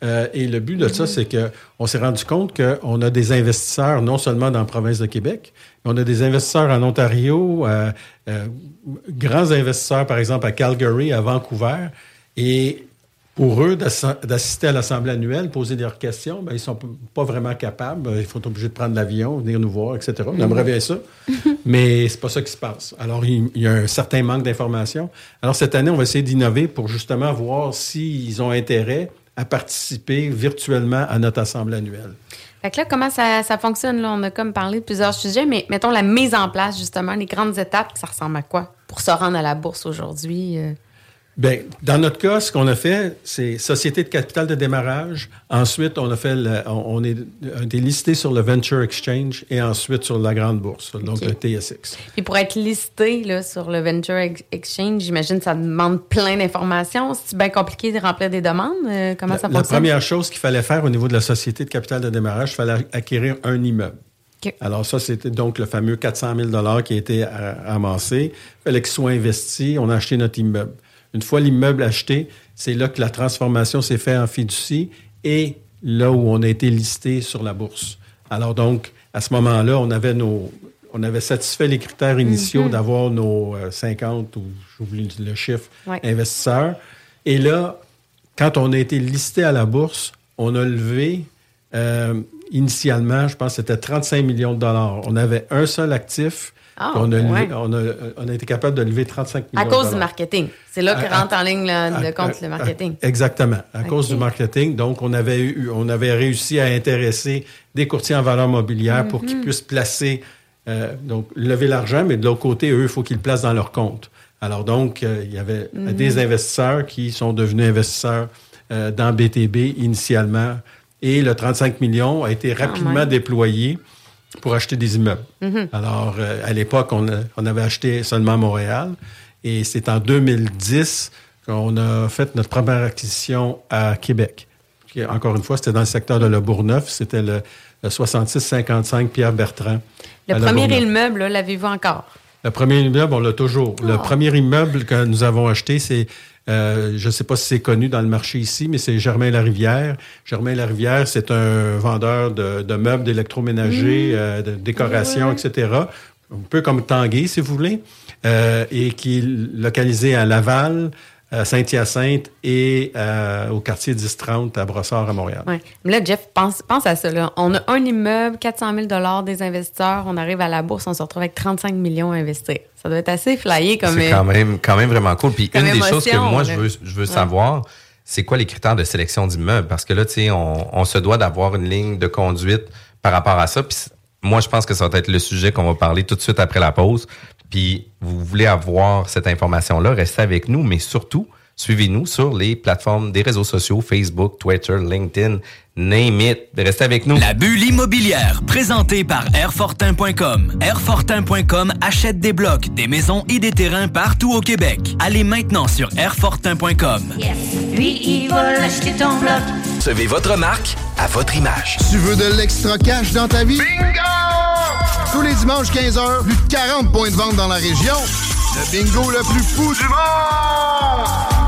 Euh, et le but de ça, c'est que on s'est rendu compte qu'on a des investisseurs non seulement dans la province de Québec, mais on a des investisseurs en Ontario, euh, euh, grands investisseurs, par exemple, à Calgary, à Vancouver. Et pour eux, d'assi- d'assister à l'Assemblée annuelle, poser leurs questions, ben, ils sont p- pas vraiment capables. Ils sont obligés de prendre l'avion, venir nous voir, etc. On aimerait bien ça, mais c'est pas ça qui se passe. Alors, il, il y a un certain manque d'informations. Alors, cette année, on va essayer d'innover pour justement voir s'ils ont intérêt à participer virtuellement à notre Assemblée annuelle. Fait que là, comment ça, ça fonctionne? Là? On a comme parlé de plusieurs sujets, mais mettons la mise en place, justement, les grandes étapes, ça ressemble à quoi pour se rendre à la bourse aujourd'hui? euh? Bien, dans notre cas, ce qu'on a fait, c'est société de capital de démarrage. Ensuite, on a fait, le- on, on est on est listé sur le Venture Exchange et ensuite sur la grande bourse, donc le TSX. Puis pour être listé là, sur le Venture Ex- Exchange, j'imagine que ça demande plein d'informations. C'est bien compliqué de remplir des demandes? Euh, comment La, ça la fonctionne? première chose qu'il fallait faire au niveau de la société de capital de démarrage, il fallait acquérir un immeuble. Alors ça, c'était donc le fameux 400 000 qui a été euh, amassé. Il fallait qu'il soit investi. On a acheté notre immeuble. Une fois l'immeuble acheté, c'est là que la transformation s'est faite en fiducie et là où on a été listé sur la bourse. Alors donc, à ce moment-là, on avait nos... On avait satisfait les critères initiaux d'avoir nos euh, 50 ou j'oublie le chiffre Ouais. investisseurs. Et là, quand on a été listé à la bourse, on a levé euh, initialement, je pense que c'était 35 millions de dollars. On avait un seul actif. Ah, on, a levé- ouais. on, a, on a été capable de lever 35 millions À cause du marketing. C'est là que rentre en ligne le, compte à- le marketing. exactement, à cause du marketing. Donc, on avait, eu, on avait réussi à intéresser des courtiers en valeur mobilière pour Mhm. qu'ils puissent placer, euh, donc lever l'argent, mais de l'autre côté, eux, il faut qu'ils le placent dans leur compte. Alors donc, euh, il y avait Mhm. des investisseurs qui sont devenus investisseurs euh, dans BTB initialement. Et le 35 millions a été rapidement même. déployé pour acheter des immeubles. Mhm. Alors, euh, à l'époque, on, avait acheté seulement Montréal. Et c'est en 2010 qu'on a fait notre première acquisition à Québec. Qui, encore une fois, c'était dans le secteur de Le Bourgneuf. C'était le, le 6655 Pierre Bertrand. Le à premier immeuble, l'avez-vous encore? Le premier immeuble, on l'a toujours. Le Ah. premier immeuble que nous avons acheté, c'est, euh, je ne sais pas si c'est connu dans le marché ici, mais c'est Germain Larivière. Germain Larivière, c'est un vendeur de, de meubles, d'électroménager, euh, de décoration, etc. Un peu comme Tanguay, si vous voulez, euh, et qui est localisé à Laval, à Saint-Hyacinthe et euh, au quartier 1030 à Brossard, à Montréal. Ouais. Mais là, Jeff, pense, pense à ça. Là. On a un immeuble, 400 000 des investisseurs. On arrive à la bourse, on se retrouve avec 35 millions à investir. Ça doit être assez flyé comme. C'est quand même, quand même vraiment cool. Puis une des choses que moi, je veux, je veux Ouais. savoir, c'est quoi les critères de sélection d'immeubles? Parce que là, tu sais, on, on se doit d'avoir une ligne de conduite par rapport à ça. Puis moi, je pense que ça va être le sujet qu'on va parler tout de suite après la pause. Puis vous voulez avoir cette information-là, restez avec nous, mais surtout, suivez-nous sur les plateformes des réseaux sociaux, Facebook, Twitter, LinkedIn, name it. Restez avec nous. La bulle immobilière, présentée par Airfortin.com. Airfortin.com achète des blocs, des maisons et des terrains partout au Québec. Allez maintenant sur Airfortin.com. Lui, il va l'acheter ton bloc. Recevez votre marque à votre image. Tu veux de l'extra cash dans ta vie? Bingo! Tous les dimanches 15h, plus de 40 points de vente dans la région. Le bingo le plus fou du monde!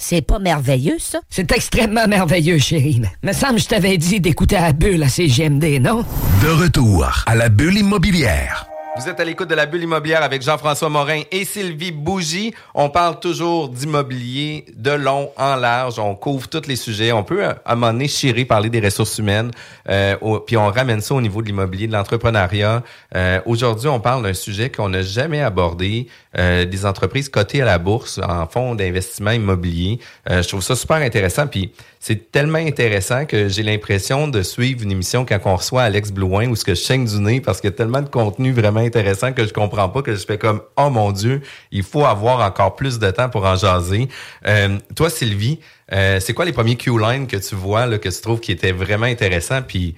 C'est pas merveilleux, ça? C'est extrêmement merveilleux, chérie. Me semble que je t'avais dit d'écouter à la bulle à CGMD, non? De retour à la bulle immobilière. Vous êtes à l'écoute de la bulle immobilière avec Jean-François Morin et Sylvie Bougie. On parle toujours d'immobilier de long en large. On couvre tous les sujets. On peut, à un moment donné, chirer, parler des ressources humaines. euh, au- puis on ramène ça au niveau de l'immobilier, de l'entrepreneuriat. Euh, Aujourd'hui, on parle d'un sujet qu'on n'a jamais abordé, euh, des entreprises cotées à la bourse en fonds d'investissement immobilier. Euh, je trouve ça super intéressant. Puis c'est tellement intéressant que j'ai l'impression de suivre une émission quand on reçoit Alex Blouin ou ce que je chaîne du nez parce qu'il y a tellement de contenu vraiment intéressant que je comprends pas que je fais comme oh mon dieu il faut avoir encore plus de temps pour en jaser. Euh, toi Sylvie, euh, c'est quoi les premiers Q-lines que tu vois là, que tu trouves qui étaient vraiment intéressants? Puis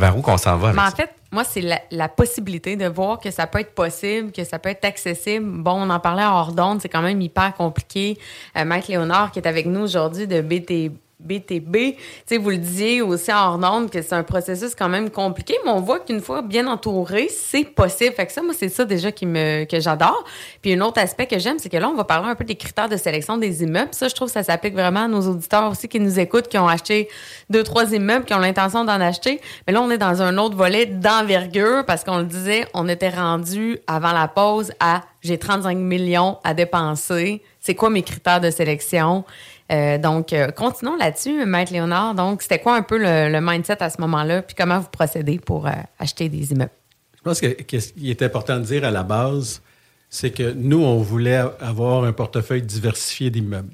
vers où qu'on s'en va avec Mais en fait, moi, c'est la, la possibilité de voir que ça peut être possible, que ça peut être accessible. Bon, on en parlait hors d'onde, c'est quand même hyper compliqué. Euh, Maître Léonard, qui est avec nous aujourd'hui de BT, BTB, vous le disiez aussi hors d'onde que c'est un processus quand même compliqué, mais on voit qu'une fois bien entouré, c'est possible. Fait que ça, moi, c'est ça déjà me, que j'adore. Puis un autre aspect que j'aime, c'est que là, on va parler un peu des critères de sélection des immeubles. Ça, je trouve ça s'applique vraiment à nos auditeurs aussi qui nous écoutent, qui ont acheté deux, trois immeubles, qui ont l'intention d'en acheter. Mais là, on est dans un autre volet d'envergure parce qu'on le disait, on était rendu avant la pause à j'ai 35 millions à dépenser. C'est quoi mes critères de sélection? Euh, donc, euh, continuons là-dessus, Maître Léonard. Donc, c'était quoi un peu le, mindset à ce moment-là? Puis comment vous procédez pour euh, acheter des immeubles? Je pense que, ce qui est important de dire à la base, c'est que nous, on voulait avoir un portefeuille diversifié d'immeubles.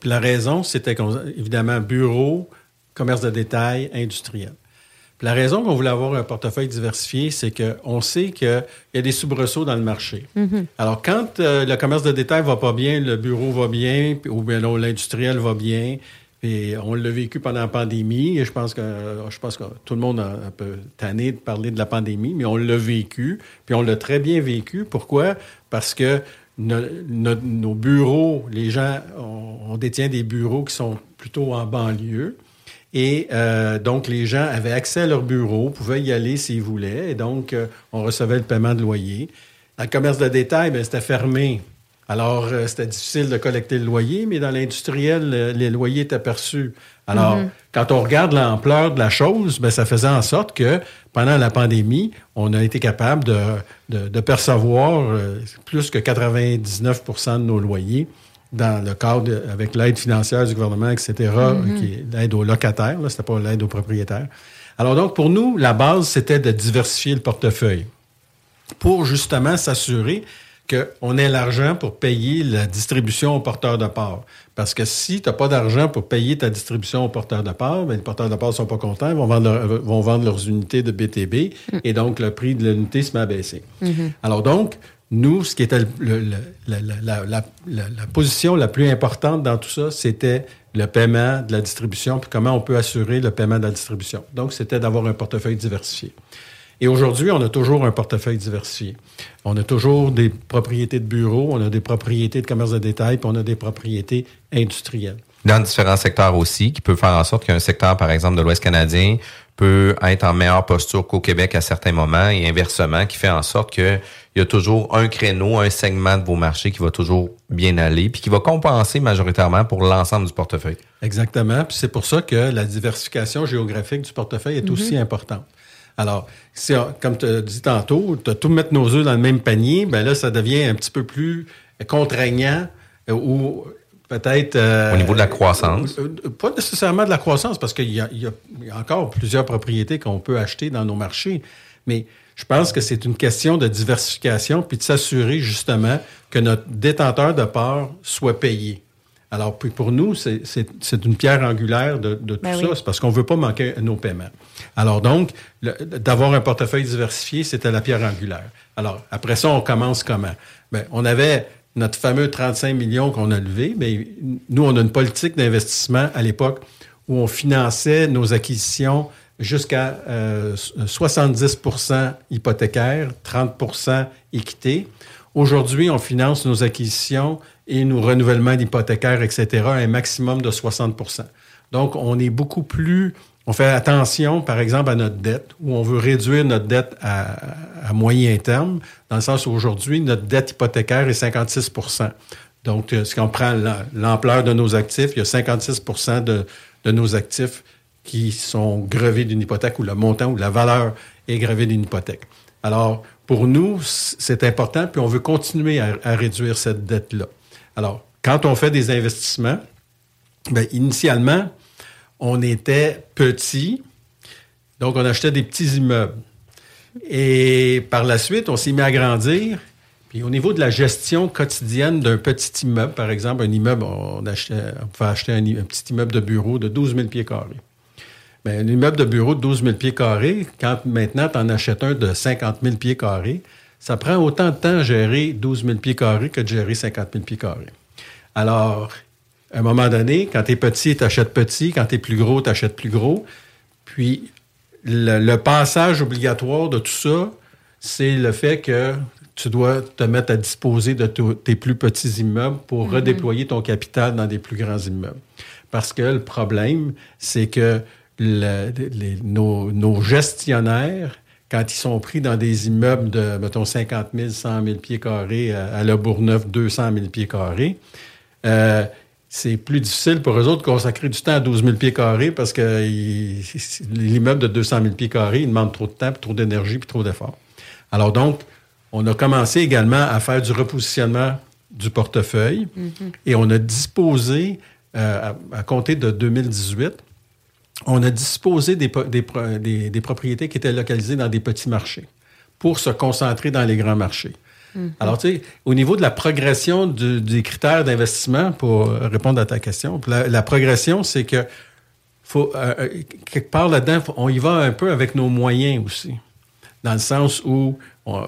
Puis la raison, c'était évidemment, bureau, commerce de détail, industriel. La raison qu'on voulait avoir un portefeuille diversifié, c'est qu'on sait qu'il y a des soubresauts dans le marché. Alors, quand euh, le commerce de détail va pas bien, le bureau va bien, ou bien l'industriel va bien, et on l'a vécu pendant la pandémie, et je pense que, je pense que tout le monde a un peu tanné de parler de la pandémie, mais on l'a vécu, puis on l'a très bien vécu. Pourquoi? Parce que no- no- nos bureaux, les gens, on, on détient des bureaux qui sont plutôt en banlieue. Et euh, donc, les gens avaient accès à leur bureau, pouvaient y aller s'ils voulaient. Et donc, euh, on recevait le paiement de loyer. Dans le commerce de détail, ben, c'était fermé. Alors, euh, c'était difficile de collecter le loyer, mais dans l'industriel, les loyers étaient perçus. Alors, Mhm. quand on regarde l'ampleur de la chose, ben, ça faisait en sorte que pendant la pandémie, on a été capable de, de- de percevoir plus que 99% de nos loyers dans le cadre avec l'aide financière du gouvernement, etc., Mhm. qui est l'aide aux locataires, là, c'était pas l'aide aux propriétaires. Alors donc, pour nous, la base, c'était de diversifier le portefeuille pour justement s'assurer qu'on ait l'argent pour payer la distribution aux porteurs de parts. Parce que si tu n'as pas d'argent pour payer ta distribution aux porteurs de parts, ben, les porteurs de parts ne sont pas contents, ils vont vendre, leur- vont vendre leurs unités de BTB et donc le prix de l'unité se met à baisser. Mhm. Alors donc, nous, ce qui était la- la position la plus importante dans tout ça, c'était le paiement de la distribution, puis comment on peut assurer le paiement de la distribution. Donc, c'était d'avoir un portefeuille diversifié. Et aujourd'hui, on a toujours un portefeuille diversifié. On a toujours des propriétés de bureaux, on a des propriétés de commerce de détail, puis on a des propriétés industrielles. dans différents secteurs aussi, qui peut faire en sorte qu'un secteur, par exemple, de l'Ouest canadien peut être en meilleure posture qu'au Québec à certains moments et inversement, qui fait en sorte qu'il y a toujours un créneau, un segment de vos marchés qui va toujours bien aller, puis qui va compenser majoritairement pour l'ensemble du portefeuille. Exactement. Puis c'est pour ça que la diversification géographique du portefeuille est Mhm. aussi importante. Alors, si, on- comme tu as dit tantôt, tu as tout mettre nos œufs dans le même panier, ben là, ça devient un petit peu plus contraignant euh, ou peut-être... euh, Au niveau de la croissance. euh, euh, Pas nécessairement de la croissance, parce qu'il y a, il y y a encore plusieurs propriétés qu'on peut acheter dans nos marchés, mais je pense que c'est une question de diversification, puis de s'assurer justement que notre détenteur de part soit payé. Alors, puis pour nous, c'est- c'est c'est une pierre angulaire de, de tout Ben ça. oui. C'est parce qu'on ne veut pas manquer nos paiements. Alors donc, d'avoir un portefeuille diversifié, c'était la pierre angulaire. Alors, après ça, on commence comment? Ben, on avait notre fameux 35 millions qu'on a levé. mais nous, on a une politique d'investissement à l'époque où on finançait nos acquisitions jusqu'à euh, 70% hypothécaires, 30% équité. Aujourd'hui, on finance nos acquisitions et nos renouvellements d'hypothécaires, etc., à un maximum de 60% Donc, on est beaucoup plus... On fait attention, par exemple, à notre dette, où on veut réduire notre dette à, moyen terme, dans le sens où aujourd'hui, notre dette hypothécaire est 56% Donc, euh, si on prend la- l'ampleur de nos actifs, il y a 56 de, de nos actifs qui sont grevés d'une hypothèque ou le montant ou la valeur est gravée d'une hypothèque. Alors, pour nous, c'est important, puis on veut continuer à, à réduire cette dette-là. Alors, quand on fait des investissements, ben, initialement, on était petit, donc on achetait des petits immeubles. Et par la suite, on s'est mis à grandir. Puis au niveau de la gestion quotidienne d'un petit immeuble, par exemple, un immeuble, on, achetait, pouvait acheter un, un petit immeuble de bureau de 12 000 pieds carrés. Mais un immeuble de bureau de 12 000 pieds carrés, quand maintenant tu en achètes un de 50 000 pieds carrés, ça prend autant de temps à gérer 12 000 pieds carrés que de gérer 50 000 pieds carrés. Alors, à un moment donné, quand tu es petit, tu achètes petit. Quand tu es plus gros, tu achètes plus gros. Puis, le, le passage obligatoire de tout ça, c'est le fait que tu dois te mettre à disposer de tes plus petits immeubles pour Mhm. redéployer ton capital dans des plus grands immeubles. Parce que le problème, c'est que le- les- nos, nos gestionnaires, quand ils sont pris dans des immeubles de, mettons, 50 000, 100 000 pieds carrés, à, à Le Bourgneuf, 200 000 pieds carrés, euh, c'est plus difficile pour eux autres de consacrer du temps à 12 000 pieds carrés parce que l'immeuble de 200 000 pieds carrés, il demande trop de temps, puis trop d'énergie, puis trop d'efforts. Alors donc, on a commencé également à faire du repositionnement du portefeuille et on a disposé, euh, à, à compter de 2018, on a disposé des, po- des pro- des- des propriétés qui étaient localisées dans des petits marchés pour se concentrer dans les grands marchés. Alors, tu sais, au niveau de la progression du- des critères d'investissement, pour euh, répondre à ta question, la, la progression, c'est que faut, euh, euh, quelque part là-dedans, faut- on y va un peu avec nos moyens aussi. Dans le sens où, on-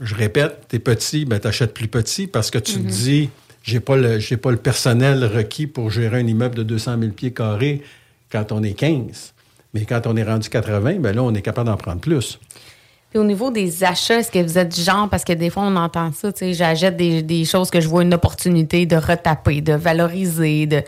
je répète, t'es petit, ben t'achètes plus petit parce que tu Mhm. te dis, j'ai pas le, j'ai pas le personnel requis pour gérer un immeuble de 200 000 pieds carrés quand on est 15. Mais quand on est rendu 80, ben là, on est capable d'en prendre plus. Puis au niveau des achats, est-ce que vous êtes genre, parce que des fois on entend ça, tu sais, j'achète des, des choses que je vois une opportunité de retaper, de valoriser, de.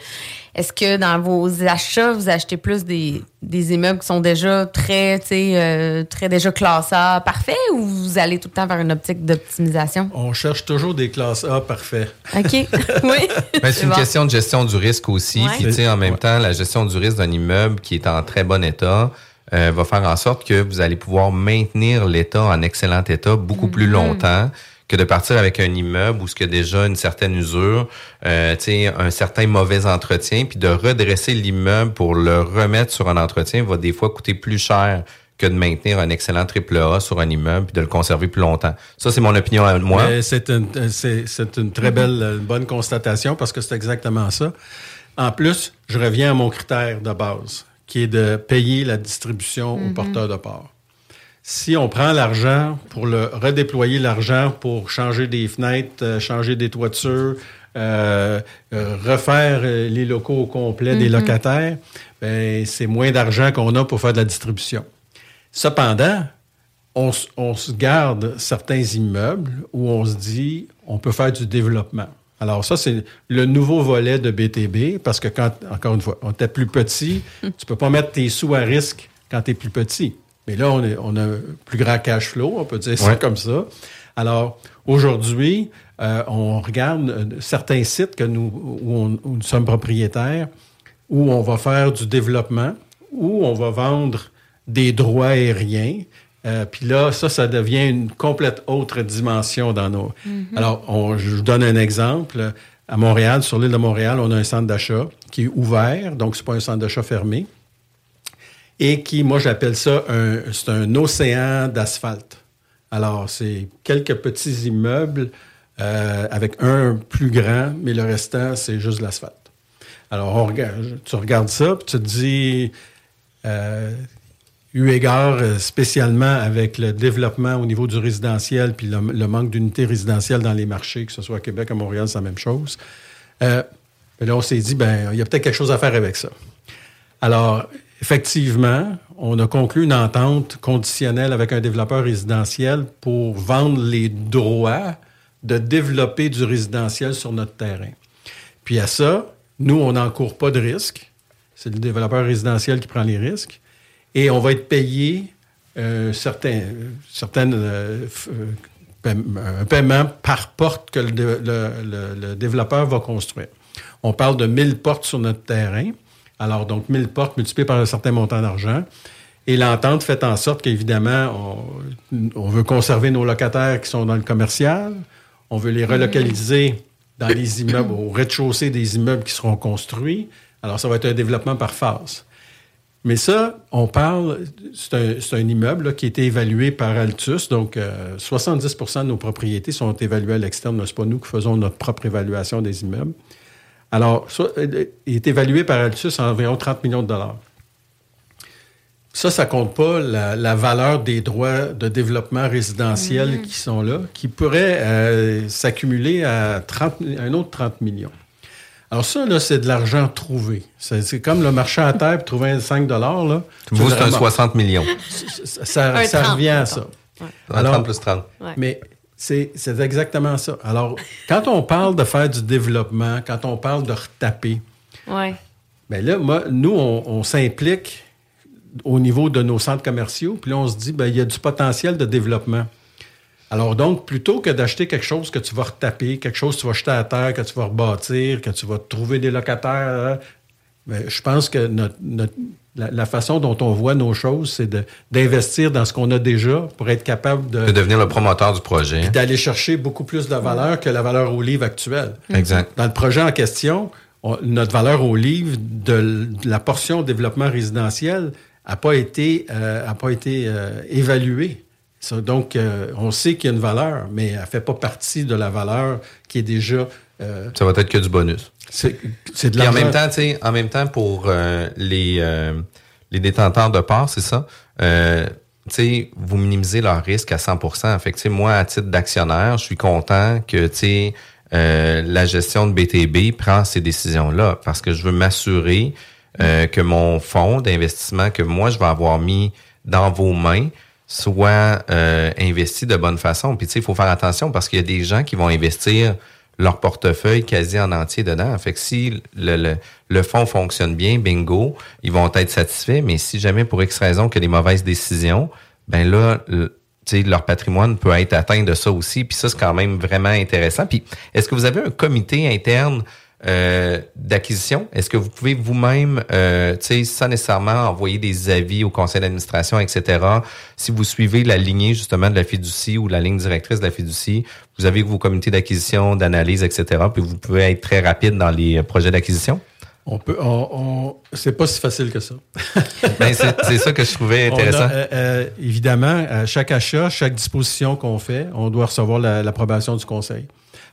Est-ce que dans vos achats, vous achetez plus des, des immeubles qui sont déjà très, tu sais, euh, très déjà classables, parfaits, ou vous allez tout le temps vers une optique d'optimisation? On cherche toujours des classes A parfaits. OK. oui. Ben, c'est une bon. question de gestion du risque aussi. Ouais. Puis, tu sais, en même temps, la gestion du risque d'un immeuble qui est en très bon état euh, va faire en sorte que vous allez pouvoir maintenir l'état en excellent état beaucoup plus Mhm. longtemps que de partir avec un immeuble où ce qu'il y a déjà une certaine usure, euh, tu sais, un certain mauvais entretien, puis de redresser l'immeuble pour le remettre sur un entretien va des fois coûter plus cher que de maintenir un excellent triple A sur un immeuble puis de le conserver plus longtemps. Ça, c'est mon opinion à moi. C'est une, c'est- c'est une très belle, euh, bonne constatation parce que c'est exactement ça. En plus, je reviens à mon critère de base, qui est de payer la distribution au Mhm. porteur de part. Si on prend l'argent pour le redéployer l'argent pour changer des fenêtres, euh, changer des toitures, euh, euh, refaire les locaux au complet des Mhm. locataires, ben, c'est moins d'argent qu'on a pour faire de la distribution. Cependant, on, on se garde certains immeubles où on se dit on peut faire du développement. Alors ça, c'est le nouveau volet de BTB, parce que quand, encore une fois, on était plus petit, tu peux pas mettre tes sous à risque quand tu es plus petit. Mais là, on, est- on a un plus grand cash flow, on peut dire ça Ouais. comme ça. Alors, aujourd'hui, euh, on regarde euh, certains sites que nous, où, on- où nous sommes propriétaires, où on va faire du développement, où on va vendre des droits aériens. Euh, Puis là, ça, ça devient une complète autre dimension dans nos... Mhm. Alors, on- je vous donne un exemple. À Montréal, sur l'île de Montréal, on a un centre d'achat qui est ouvert, donc c'est pas un centre d'achat fermé, et qui, moi, j'appelle ça un, c'est un océan d'asphalte. Alors, c'est quelques petits immeubles euh, avec un plus grand, mais le restant, c'est juste l'asphalte. Alors, on regarde, tu regardes ça, puis tu te dis, euh, eu égard euh, spécialement avec le développement au niveau du résidentiel, puis le, manque d'unités résidentielles dans les marchés, que ce soit à Québec, à Montréal, c'est la même chose. Euh, ben là, on s'est dit, ben, il y a peut-être quelque chose à faire avec ça. Alors, effectivement, on a conclu une entente conditionnelle avec un développeur résidentiel pour vendre les droits de développer du résidentiel sur notre terrain. Puis à ça, nous, on n'encourt pas de risque. C'est le développeur résidentiel qui prend les risques. Et on va être payé euh, certains, certaines, euh, euh, un paiement par porte que le développeur va construire. On parle de 1000 portes sur notre terrain. Alors, donc, 1000 portes multipliées par un certain montant d'argent. Et l'entente fait en sorte qu'évidemment, on, on veut conserver nos locataires qui sont dans le commercial. On veut les relocaliser dans les immeubles, au rez-de-chaussée des immeubles qui seront construits. Alors, ça va être un développement par phase. Mais ça, on parle, c'est un, un immeuble là, qui a été évalué par Altus. Donc, euh, 70% de nos propriétés sont évaluées à l'externe. Ce n'est pas nous qui faisons notre propre évaluation des immeubles. Alors, ça, euh, il est évalué par Altus à environ 30 millions de dollars. Ça, ça compte pas la, la valeur des droits de développement résidentiel qui sont là, qui pourraient euh, s'accumuler à 30, un autre 30 millions. Alors ça, là, c'est de l'argent trouvé. C'est comme le marché à terre pour trouver un 5 là. Vous, c'est un vraiment- 60 millions. Ça, ça- Un ça 30, revient à ça. Un 30 plus 30. Ouais. Mais c'est c'est exactement ça. Alors, quand on parle de faire du développement, quand on parle de retaper, Ouais. ben là, moi, nous, on, on s'implique au niveau de nos centres commerciaux, puis là, on se dit, ben, il y a du potentiel de développement. Alors donc, plutôt que d'acheter quelque chose que tu vas retaper, quelque chose que tu vas jeter à terre, que tu vas rebâtir, que tu vas trouver des locataires, hein, ben, je pense que notre- notre- la, la façon dont on voit nos choses, c'est d'investir dans ce qu'on a déjà pour être capable de, De devenir le promoteur du projet. d'aller chercher beaucoup plus de valeur que la valeur au livre actuelle. Exact. Dans le projet en question, on- notre valeur au livre de, la portion développement résidentiel n'a pas été, euh, a pas été euh, évaluée. Donc, euh, on sait qu'il y a une valeur, mais elle ne fait pas partie de la valeur qui est déjà. euh, Ça va être que du bonus. c'est de Puis en l'argent. même temps, en même temps pour euh, les euh, les détenteurs de parts, c'est ça. Euh, tu sais, vous minimisez leur risque à 100% Fait que, tu sais, moi, à titre d'actionnaire, je suis content que, tu sais, euh, la gestion de BTB prend ces décisions-là parce que je veux m'assurer euh, que mon fonds d'investissement que moi, je vais avoir mis dans vos mains soit euh, investi de bonne façon. Puis tu sais, il faut faire attention parce qu'il y a des gens qui vont investir leur portefeuille quasi en entier dedans. Fait que si le, le, le fonds fonctionne bien, bingo, ils vont être satisfaits. Mais si jamais pour X raison que des mauvaises décisions, ben là, leur patrimoine peut être atteint de ça aussi. Puis ça, c'est quand même vraiment intéressant. Puis est-ce que vous avez un comité interne euh, d'acquisition? Est-ce que vous pouvez vous-même, euh, sans nécessairement envoyer des avis au conseil d'administration, etc., si vous suivez la lignée justement de la fiducie ou la ligne directrice de la fiducie, vous avez vos comités d'acquisition, d'analyse, etc., puis vous pouvez être très rapide dans les euh, projets d'acquisition? On peut, on, on- c'est pas si facile que ça. Ben, c'est ça que je trouvais a, intéressant. euh, évidemment, à chaque achat, chaque disposition qu'on fait, on doit recevoir la- l'approbation du conseil.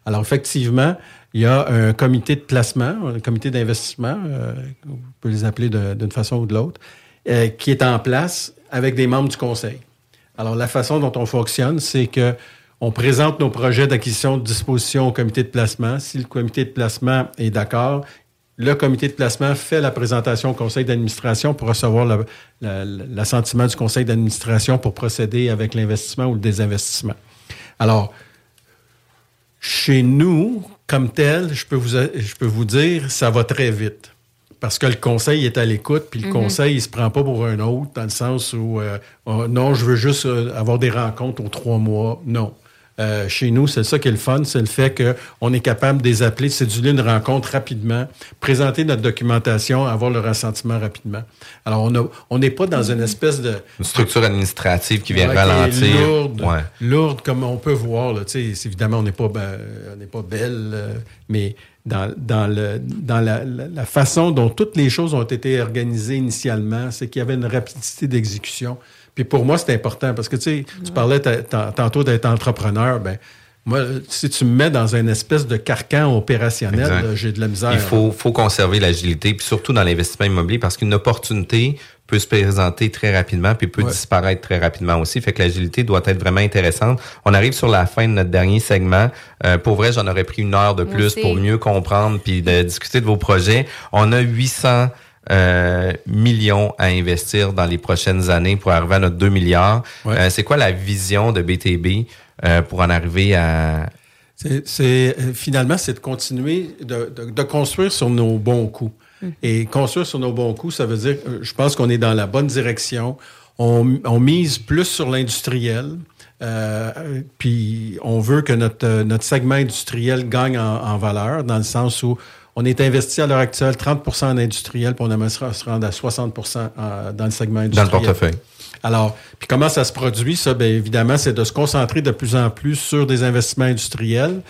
Alors, effectivement, il y a un comité de placement, un comité d'investissement, euh, on peut les appeler d'une façon ou de l'autre, euh, qui est en place avec des membres du conseil. Alors, la façon dont on fonctionne, c'est que on présente nos projets d'acquisition de disposition au comité de placement. Si le comité de placement est d'accord, le comité de placement fait la présentation au conseil d'administration pour recevoir l'assentiment du conseil d'administration pour procéder avec l'investissement ou le désinvestissement. Alors, chez nous, comme tel, je peux vous, je peux vous dire, ça va très vite. Parce que le conseil est à l'écoute, puis le Mhm. conseil, il se prend pas pour un autre, dans le sens où, euh, oh, non, je veux juste euh, avoir des rencontres aux trois mois. Non. Euh, chez nous, c'est ça qui est le fun, c'est le fait qu'on est capable de les appeler, de céduler une rencontre rapidement, présenter notre documentation, avoir le ressentiment rapidement. Alors, on n'est pas dans une espèce de... Une structure administrative qui vient Ouais, qui est ralentir. Lourde, Ouais. lourde, comme on peut voir. Là, évidemment, on n'est pas, ben, on pas belle, euh, mais dans, dans, le, dans la, la- la façon dont toutes les choses ont été organisées initialement, c'est qu'il y avait une rapidité d'exécution. Puis pour moi, c'est important parce que tu sais, tu parlais ta- ta- tantôt d'être entrepreneur. Ben, moi, si tu me mets dans une espèce de carcan opérationnel, j'ai de la misère. Il faut, faut conserver l'agilité, puis surtout dans l'investissement immobilier, parce qu'une opportunité peut se présenter très rapidement, puis peut Ouais. disparaître très rapidement aussi. Fait que l'agilité doit être vraiment intéressante. On arrive sur la fin de notre dernier segment. Euh, pour vrai, j'en aurais pris une heure de plus pour mieux comprendre puis de discuter de vos projets. On a 800 euh, millions à investir dans les prochaines années pour arriver à notre 2 milliards. Ouais. Euh, c'est quoi la vision de BTB euh, pour en arriver à... C'est, c'est- finalement, c'est de continuer de, de- de construire sur nos bons coups. Et construire sur nos bons coups, ça veut dire, je pense qu'on est dans la bonne direction. On, on mise plus sur l'industriel. Euh, puis on veut que notre, notre segment industriel gagne en, en valeur, dans le sens où on est investi à l'heure actuelle 30 en industriel, puis on aimerait se se rendre à 60 en- dans le segment Dans industriel. le portefeuille. Alors, puis comment ça se produit, ça? Bien évidemment, c'est de se concentrer de plus en plus sur des investissements industriels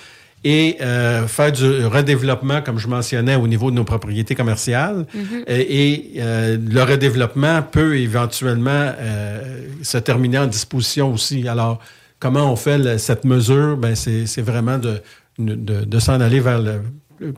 et euh, faire du redéveloppement, comme je mentionnais, au niveau de nos propriétés commerciales. Mhm. Et, et, euh, le redéveloppement peut éventuellement euh, se terminer en disposition aussi. Alors, comment on fait le- cette mesure? Ben, c'est c'est vraiment de, de, de s'en aller vers le,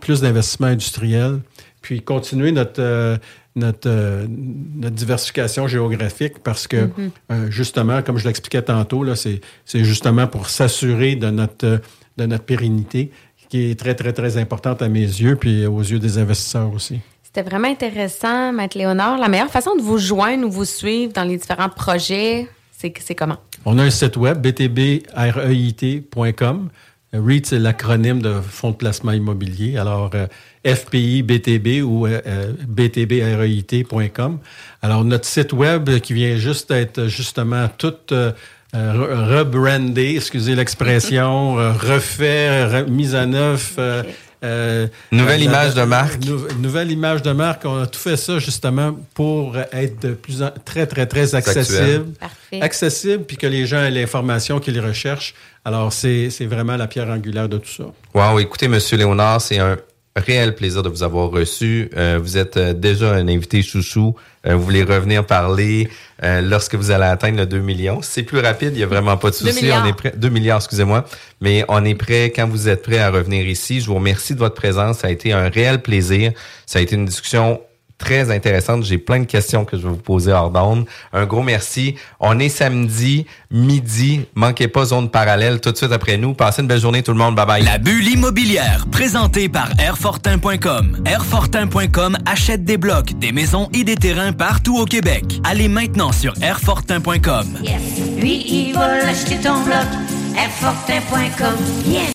plus d'investissements industriels, puis continuer notre, euh, notre, euh, notre diversification géographique parce que, Mhm. euh, justement, comme je l'expliquais tantôt, là, c'est justement pour s'assurer de notre, de notre pérennité qui est très, très, très importante à mes yeux, puis aux yeux des investisseurs aussi. C'était vraiment intéressant, Maître Léonard. La meilleure façon de vous joindre ou vous suivre dans les différents projets, c'est comment? On a un site web, btbreit.com. REIT, c'est l'acronyme de Fonds de placement immobilier. Alors, euh, FPI BTB ou euh, euh, btbreit.com. Alors, notre site web qui vient juste d'être justement tout euh, re- rebrandé, excusez l'expression, euh, refait, re- mise à neuf. euh, euh, Nouvelle euh, image de marque. nou- nouvelle image de marque. On a tout fait ça justement pour être de plus en très, très, très accessible. Parfait. Accessible, puis que les gens aient l'information qu'ils recherchent. Alors, c'est c'est vraiment la pierre angulaire de tout ça. Wow, écoutez, Monsieur Léonard, c'est un réel plaisir de vous avoir reçu. Euh, vous êtes euh, déjà un invité chouchou. Euh, vous voulez revenir parler euh, lorsque vous allez atteindre le 2 millions. C'est plus rapide, il n'y a vraiment pas de souci. On est prêt. 2 milliards, excusez-moi. Mais on est prêt quand vous êtes prêt à revenir ici. Je vous remercie de votre présence. Ça a été un réel plaisir. Ça a été une discussion très intéressantes. J'ai plein de questions que je vais vous poser hors d'onde. Un gros merci. On est samedi, midi. Manquez pas zone parallèle tout de suite après nous. Passez une belle journée tout le monde. Bye bye. La bulle immobilière, présentée par Airfortin.com. Airfortin.com achète des blocs, des maisons et des terrains partout au Québec. Allez maintenant sur Airfortin.com. Lui, il va l'acheter ton bloc. Airfortin.com. Yes.